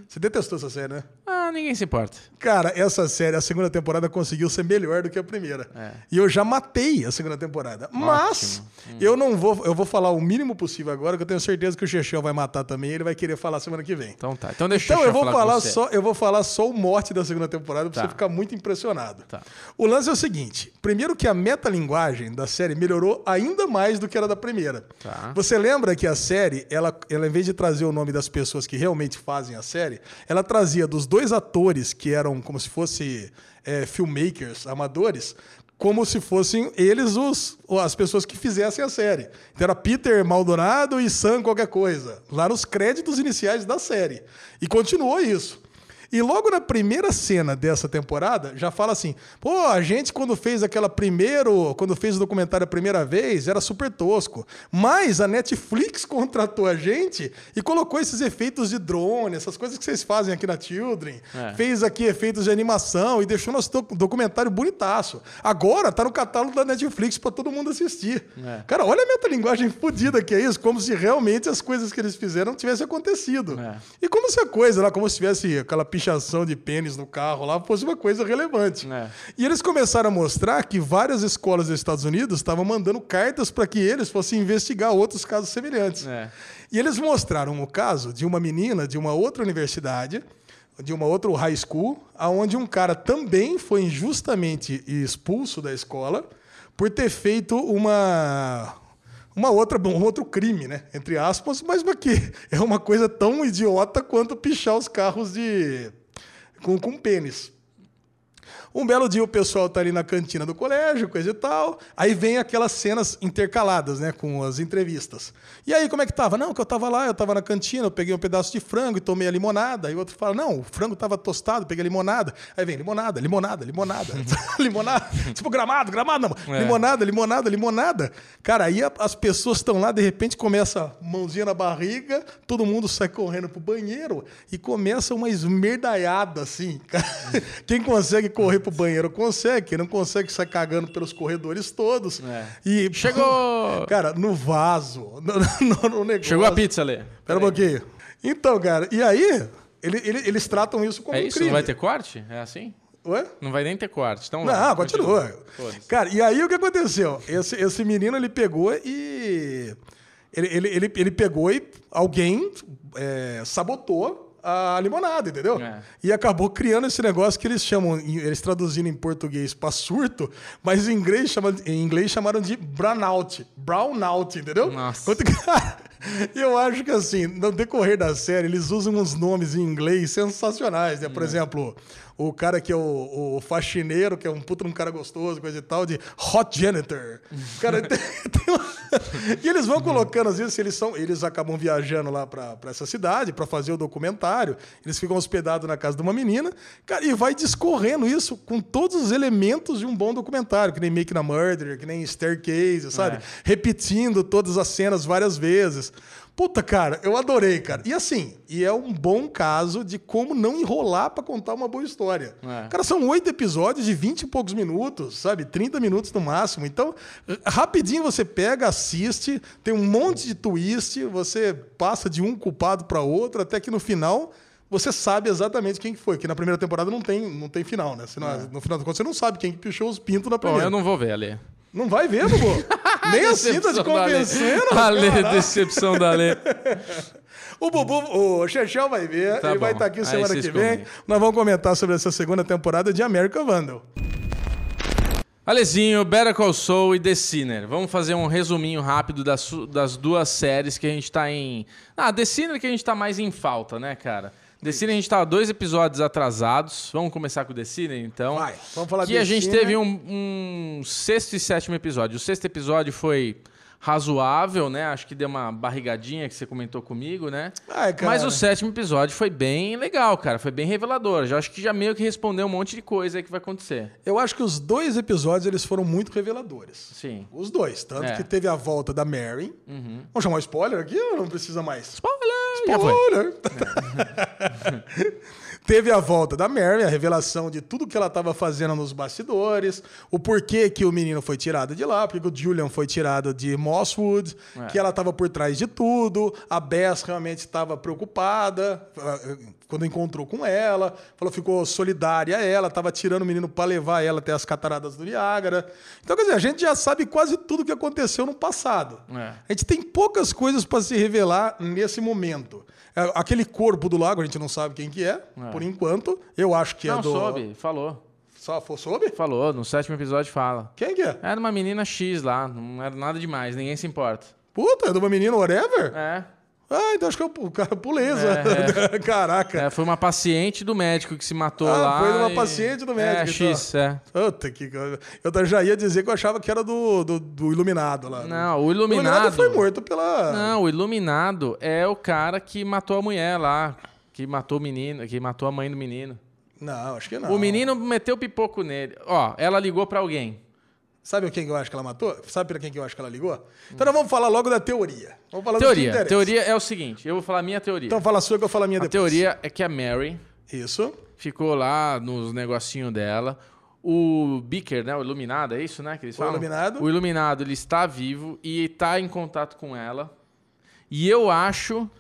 Você detestou essa série, né? Ah, ninguém se importa. Cara, essa série, a segunda temporada conseguiu ser melhor do que a primeira. É. E eu já matei a segunda temporada. Ótimo. Mas hum. eu não vou, eu vou falar o mínimo possível agora, que eu tenho certeza que o Chechel vai matar também, ele vai querer falar semana que vem. Então tá. Então deixa então, eu vou falar, falar só, eu vou falar só o morte da segunda temporada pra tá. você ficar muito impressionado. Tá. O lance é o seguinte, primeiro que a metalinguagem da série melhorou ainda mais do que era da primeira. Tá. Você lembra que a série, ela, ela em vez de trazer o nome das pessoas que realmente fazem a série, ela trazia dos dois atores que eram como se fossem é, filmmakers, amadores, como se fossem eles os, as pessoas que fizessem a série. Então era Peter Maldonado e Sam qualquer coisa, lá nos créditos iniciais da série. E continuou isso. E logo na primeira cena dessa temporada, já fala assim: pô, a gente quando fez aquela primeiro, quando fez o documentário a primeira vez, era super tosco. Mas a Netflix contratou a gente e colocou esses efeitos de drone, essas coisas que vocês fazem aqui na Children. É. Fez aqui efeitos de animação e deixou nosso documentário bonitaço. Agora tá no catálogo da Netflix para todo mundo assistir. É. Cara, olha a metalinguagem fodida que é isso, como se realmente as coisas que eles fizeram tivessem acontecido. É. E como se a coisa lá, como se tivesse aquela de pênis no carro lá fosse uma coisa relevante. É. E eles começaram a mostrar que várias escolas dos Estados Unidos estavam mandando cartas para que eles fossem investigar outros casos semelhantes. É. E eles mostraram o caso de uma menina de uma outra universidade, de uma outra high school, aonde um cara também foi injustamente expulso da escola por ter feito uma uma outra, um outro crime, né? Entre aspas, mas que é uma coisa tão idiota quanto pichar os carros de com, com pênis. Um belo dia o pessoal tá ali na cantina do colégio, coisa e tal. Aí vem aquelas cenas intercaladas, né, com as entrevistas. E aí, como é que tava? Não, que eu tava lá, eu tava na cantina, eu peguei um pedaço de frango e tomei a limonada. Aí o outro fala: "Não, o frango tava tostado, peguei a limonada". Aí vem limonada, limonada, limonada. limonada. tipo gramado, gramado, não. É. Limonada, limonada, limonada. Cara, aí as pessoas estão lá, de repente começa mãozinha na barriga, todo mundo sai correndo pro banheiro e começa uma esmerdaiada assim. Quem consegue correr pro banheiro consegue, quem não consegue sair cagando pelos corredores todos. É. E chegou, cara, no vaso, no, no, negócio. Chegou a pizza ali. Pera um pouquinho. Então, cara, e aí ele, ele, eles tratam isso como é isso? Um crime. Não vai ter corte? É assim? Ué? Não vai nem ter corte. Então, não, vai, continua. continua. Cara, e aí o que aconteceu? Esse, esse menino ele pegou e. Ele, ele, ele, ele pegou e alguém é, sabotou a limonada, entendeu? É. E acabou criando esse negócio que eles chamam, eles traduzindo em português para surto, mas em inglês, chama, em inglês chamaram de brownout. Brownout, entendeu? Nossa. Quanto, cara, eu acho que assim, no decorrer da série, eles usam uns nomes em inglês sensacionais, né? Por é. exemplo, o cara que é o, o, faxineiro, que é um puto um cara gostoso, coisa e tal, de hot janitor. Cara, tem, tem uma... E eles vão colocando, às vezes, eles são. Eles acabam viajando lá para essa cidade para fazer o documentário. Eles ficam hospedados na casa de uma menina, cara, e vai discorrendo isso com todos os elementos de um bom documentário, que nem Make a Murder, que nem Staircase, sabe? É. Repetindo todas as cenas várias vezes. Puta, cara, eu adorei, cara. E assim, e é um bom caso de como não enrolar para contar uma boa história. É. Cara, são oito episódios de vinte e poucos minutos, sabe? 30 minutos no máximo. Então, rapidinho você pega, assiste, tem um monte de twist, você passa de um culpado para outro, até que no final você sabe exatamente quem foi. Que na primeira temporada não tem, não tem final, né? Não, é. No final do conto, você não sabe quem pichou os pintos na primeira. Bom, eu não vou ver, Ale. Não vai ver, Bubu? Nem assim tá te convencendo. Ale, decepção da Ale. O Bubu, o Chechel vai ver, tá ele bom. vai estar aqui semana que vem. Nós vamos comentar sobre essa segunda temporada de American Vandal. Alezinho, Better Call Saul e The Sinner. Vamos fazer um resuminho rápido das, das duas séries que a gente tá em... Ah, The Sinner que a gente tá mais em falta, né, cara? Sinner a gente tava dois episódios atrasados. Vamos começar com o Sinner, então. Vai, vamos falar Que a gente teve um, um sexto e sétimo episódio. O sexto episódio foi razoável, né? Acho que deu uma barrigadinha que você comentou comigo, né? Ai, Mas o sétimo episódio foi bem legal, cara. Foi bem revelador. Já acho que já meio que respondeu um monte de coisa aí que vai acontecer. Eu acho que os dois episódios eles foram muito reveladores. Sim. Os dois. Tanto é. que teve a volta da Mary. Uhum. Vamos chamar spoiler aqui ou não precisa mais? Spoiler! Spoiler! É. Teve a volta da Mary, a revelação de tudo que ela estava fazendo nos bastidores, o porquê que o menino foi tirado de lá, porque o Julian foi tirado de Mosswood, é. que ela estava por trás de tudo, a Bess realmente estava preocupada quando encontrou com ela, falou ficou solidária a ela, estava tirando o menino para levar ela até as cataratas do Niágara. Então, quer dizer, a gente já sabe quase tudo o que aconteceu no passado. É. A gente tem poucas coisas para se revelar nesse momento. É, aquele corpo do lago, a gente não sabe quem que é, é. por enquanto. Eu acho que não, é do... Não, soube, falou. Só soube? Falou, no sétimo episódio fala. Quem que é? Era uma menina X lá, não era nada demais, ninguém se importa. Puta, é de uma menina whatever? É. Ah, então acho que o cara puleza. É, é. Caraca. É, foi uma paciente do médico que se matou ah, lá. Foi uma e... paciente do médico. É, então. X, é. Puta que. Eu já ia dizer que eu achava que era do, do, do Iluminado lá. Não, o Iluminado. O Iluminado foi morto pela. Não, o Iluminado é o cara que matou a mulher lá. Que matou o menino, que matou a mãe do menino. Não, acho que não. O menino meteu pipoco nele. Ó, ela ligou para alguém. Sabe quem que eu acho que ela matou? Sabe para quem que eu acho que ela ligou? Então nós vamos falar logo da teoria. Vamos falar teoria. teoria é o seguinte, eu vou falar a minha teoria. Então fala a sua que eu falo a minha a depois. A teoria é que a Mary... Isso. Ficou lá nos negocinhos dela. O Beaker, né? O Iluminado, é isso, né? Que eles falam? O Iluminado. O Iluminado, ele está vivo e está em contato com ela. E eu acho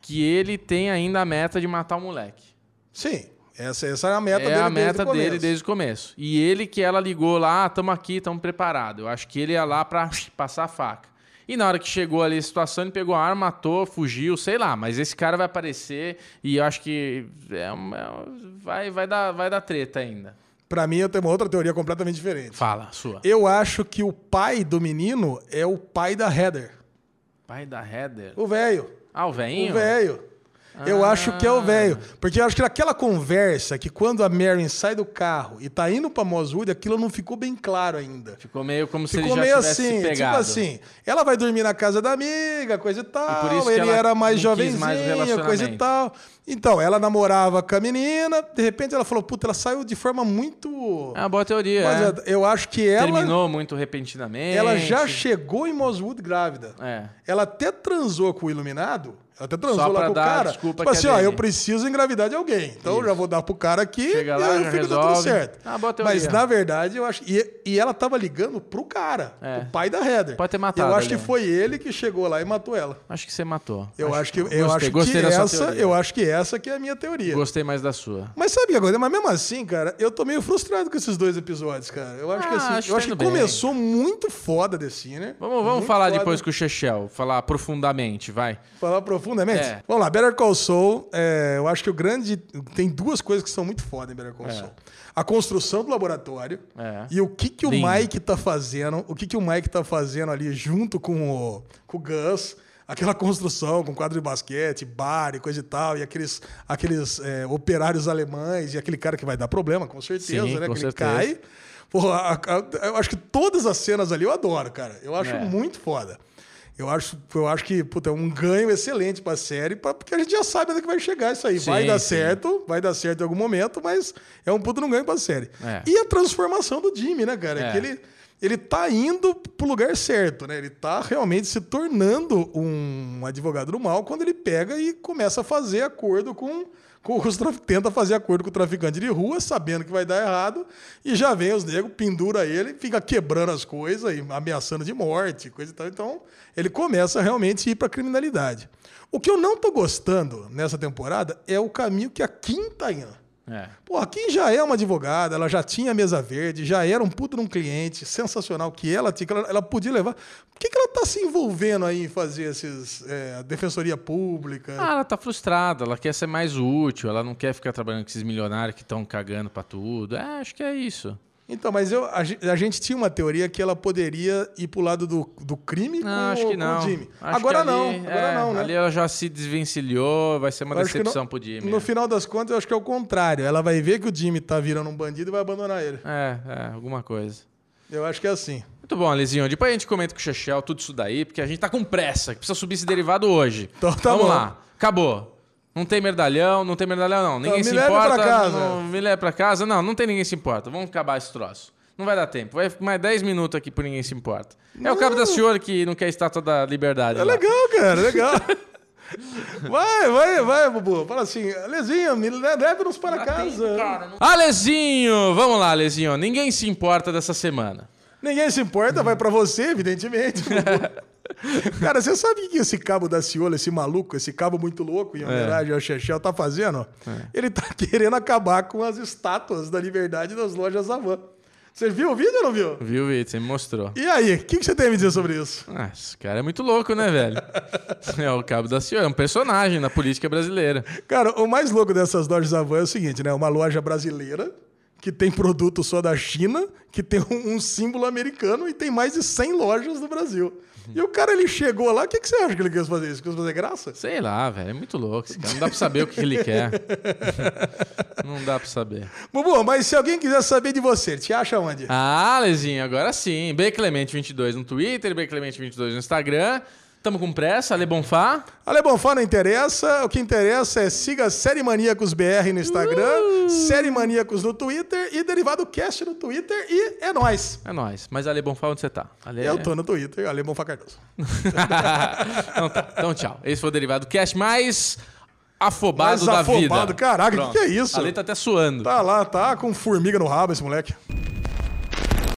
que ele tem ainda a meta de matar o moleque. Sim. Essa, essa é a meta é dele. É a meta desde dele desde o começo. E ele que ela ligou lá, estamos ah, aqui, estamos preparados. Eu acho que ele ia lá para passar a faca. E na hora que chegou ali a situação, ele pegou a arma, matou, fugiu, sei lá. Mas esse cara vai aparecer e eu acho que é uma, é vai, vai, dar, vai dar treta ainda. Para mim, eu tenho uma outra teoria completamente diferente. Fala, sua. Eu acho que o pai do menino é o pai da Heather. Pai da Heather? O velho. Ah, o velhinho? O velho. Eu acho que é o velho. Porque eu acho que aquela conversa que quando a Marion sai do carro e tá indo pra Mosswood, aquilo não ficou bem claro ainda. Ficou meio como ficou se ele já meio tivesse assim, pegado. Tipo assim, ela vai dormir na casa da amiga, coisa e tal. E ele era mais jovenzinho, mais coisa e tal. Então, ela namorava com a menina, de repente ela falou, puta, ela saiu de forma muito. É uma boa teoria. Mas é. eu acho que ela. Terminou muito repentinamente. Ela já chegou em Mosswood grávida. É. Ela até transou com o iluminado até transou lá com o cara. Desculpa tipo assim, é ó, eu preciso engravidar de alguém. Então Isso. eu já vou dar pro cara aqui Chega lá, e aí fica tudo certo. Ah, Mas na verdade, eu acho. E, e ela tava ligando pro cara, é. o pai da Heather. Pode ter matado. Eu acho ali. que foi ele que chegou lá e matou ela. Acho que você matou. Eu acho, acho que, eu gostei, acho gostei que essa, eu acho que essa que é a minha teoria. Gostei mais da sua. Mas sabe que coisa? Mas mesmo assim, cara, eu tô meio frustrado com esses dois episódios, cara. Eu acho ah, que assim, acho eu acho que bem. começou muito foda desse, né? Vamos, vamos falar depois com o Chechel, falar profundamente, vai. Falar profundamente? É. Vamos lá. Better Call Saul, é, eu acho que o grande. Tem duas coisas que são muito foda em Better Call é. Saul. A construção do laboratório é. e o que, que o Mike tá fazendo, o que, que o Mike tá fazendo ali junto com o, com o Gus aquela construção com quadro de basquete, bar e coisa e tal, e aqueles, aqueles é, operários alemães, e aquele cara que vai dar problema, com certeza, Sim, né? Com que certeza. ele cai. Porra, eu acho que todas as cenas ali eu adoro, cara. Eu acho é. muito foda. Eu acho, eu acho que puta, é um ganho excelente para a série, pra, porque a gente já sabe onde é que vai chegar isso aí. Sim, vai dar sim. certo, vai dar certo em algum momento, mas é um puto um ganho para a série. É. E a transformação do Jimmy, né, cara? É. Que ele, ele tá indo pro lugar certo, né? Ele tá realmente se tornando um advogado do mal quando ele pega e começa a fazer acordo com, com os tenta fazer acordo com o traficante de rua, sabendo que vai dar errado, e já vem os negros, pendura ele, fica quebrando as coisas e ameaçando de morte, coisa e tal. Então, ele começa realmente a ir para criminalidade. O que eu não tô gostando nessa temporada é o caminho que a indo. É. Pô, a Kim já é uma advogada, ela já tinha mesa verde, já era um puto de um cliente sensacional que ela tinha, que ela, ela podia levar. Por que, que ela tá se envolvendo aí em fazer esses é, defensoria pública? Ah, ela tá frustrada, ela quer ser mais útil, ela não quer ficar trabalhando com esses milionários que estão cagando para tudo. É, acho que é isso. Então, mas eu, a, a, gente tinha uma teoria que ela poderia ir pro lado do, do crime não, com, acho que não. o Jimmy. Acho agora ali, não, agora é, não, né? Ali ela já se desvencilhou, vai ser uma decepção no, pro Jimmy. No é. final das contas, eu acho que é o contrário. Ela vai ver que o Jimmy tá virando um bandido e vai abandonar ele. É, é, alguma coisa. Eu acho que é assim. Muito bom, Alizinho. Depois a gente comenta com o Chechel tudo isso daí, porque a gente tá com pressa, que precisa subir esse derivado hoje. Então tá Vamos bom. lá. Acabou. Não tem merdalhão, não tem merdalhão, não. Ninguém então, se importa. Pra casa. Não, me leva pra casa. Não, não tem ninguém se importa. Vamos acabar esse troço. Não vai dar tempo. Vai mais 10 minutos aqui por ninguém se importa. É o cabo da senhora que não quer estátua da liberdade. É lá. legal, cara, legal. Vai, vai, vai, Bubu. Fala assim, Alezinho, me leve-nos para casa. Alezinho, vamos lá, Alezinho. Ninguém se importa dessa semana. Ninguém se importa, vai para você, evidentemente. Cara, você sabe o que esse cabo da Ciola, esse maluco, esse cabo muito louco, em é. homenagem é. ao Chechel, tá fazendo? É. Ele tá querendo acabar com as estátuas da liberdade das lojas Avan. Você viu o vídeo ou não viu? Viu o vídeo, você me mostrou. E aí, o que, que, você tem a me dizer sobre isso? Ah, esse cara é muito louco, né, velho? é o Cabo da Ciô, é um personagem na política brasileira. Cara, o mais louco dessas lojas Avan é o seguinte, né? Uma loja brasileira que tem produto só da China, que tem um, um símbolo americano e tem mais de 100 lojas no Brasil. E o cara, ele chegou lá, o que, que você acha que ele quis fazer isso? Quis fazer graça? Sei lá, velho. É muito louco esse cara. Não dá pra saber o que ele quer. não dá pra saber. Bubu, mas se alguém quiser saber de você, te acha onde? Ah, Lezinho, agora sim. Bclemente22 no Twitter, Bclemente22 no Instagram. Estamos com pressa, Ale Bonfá. Ale Bonfá não interessa. O que interessa é siga Série Maníacos BR no Instagram, uh! Série Maníacos no Twitter e Derivado Cast no Twitter. E é nóis. É nóis. Mas Ale Bonfá, onde você tá? Ale... Eu tô no Twitter, Ale Bonfá Cardoso. então, tá. então tchau. Esse foi o Derivado Cast mais afobado mais da afobado. vida. Caraca, o que, que é isso? Ale tá até suando. Tá lá, tá com formiga no rabo esse moleque.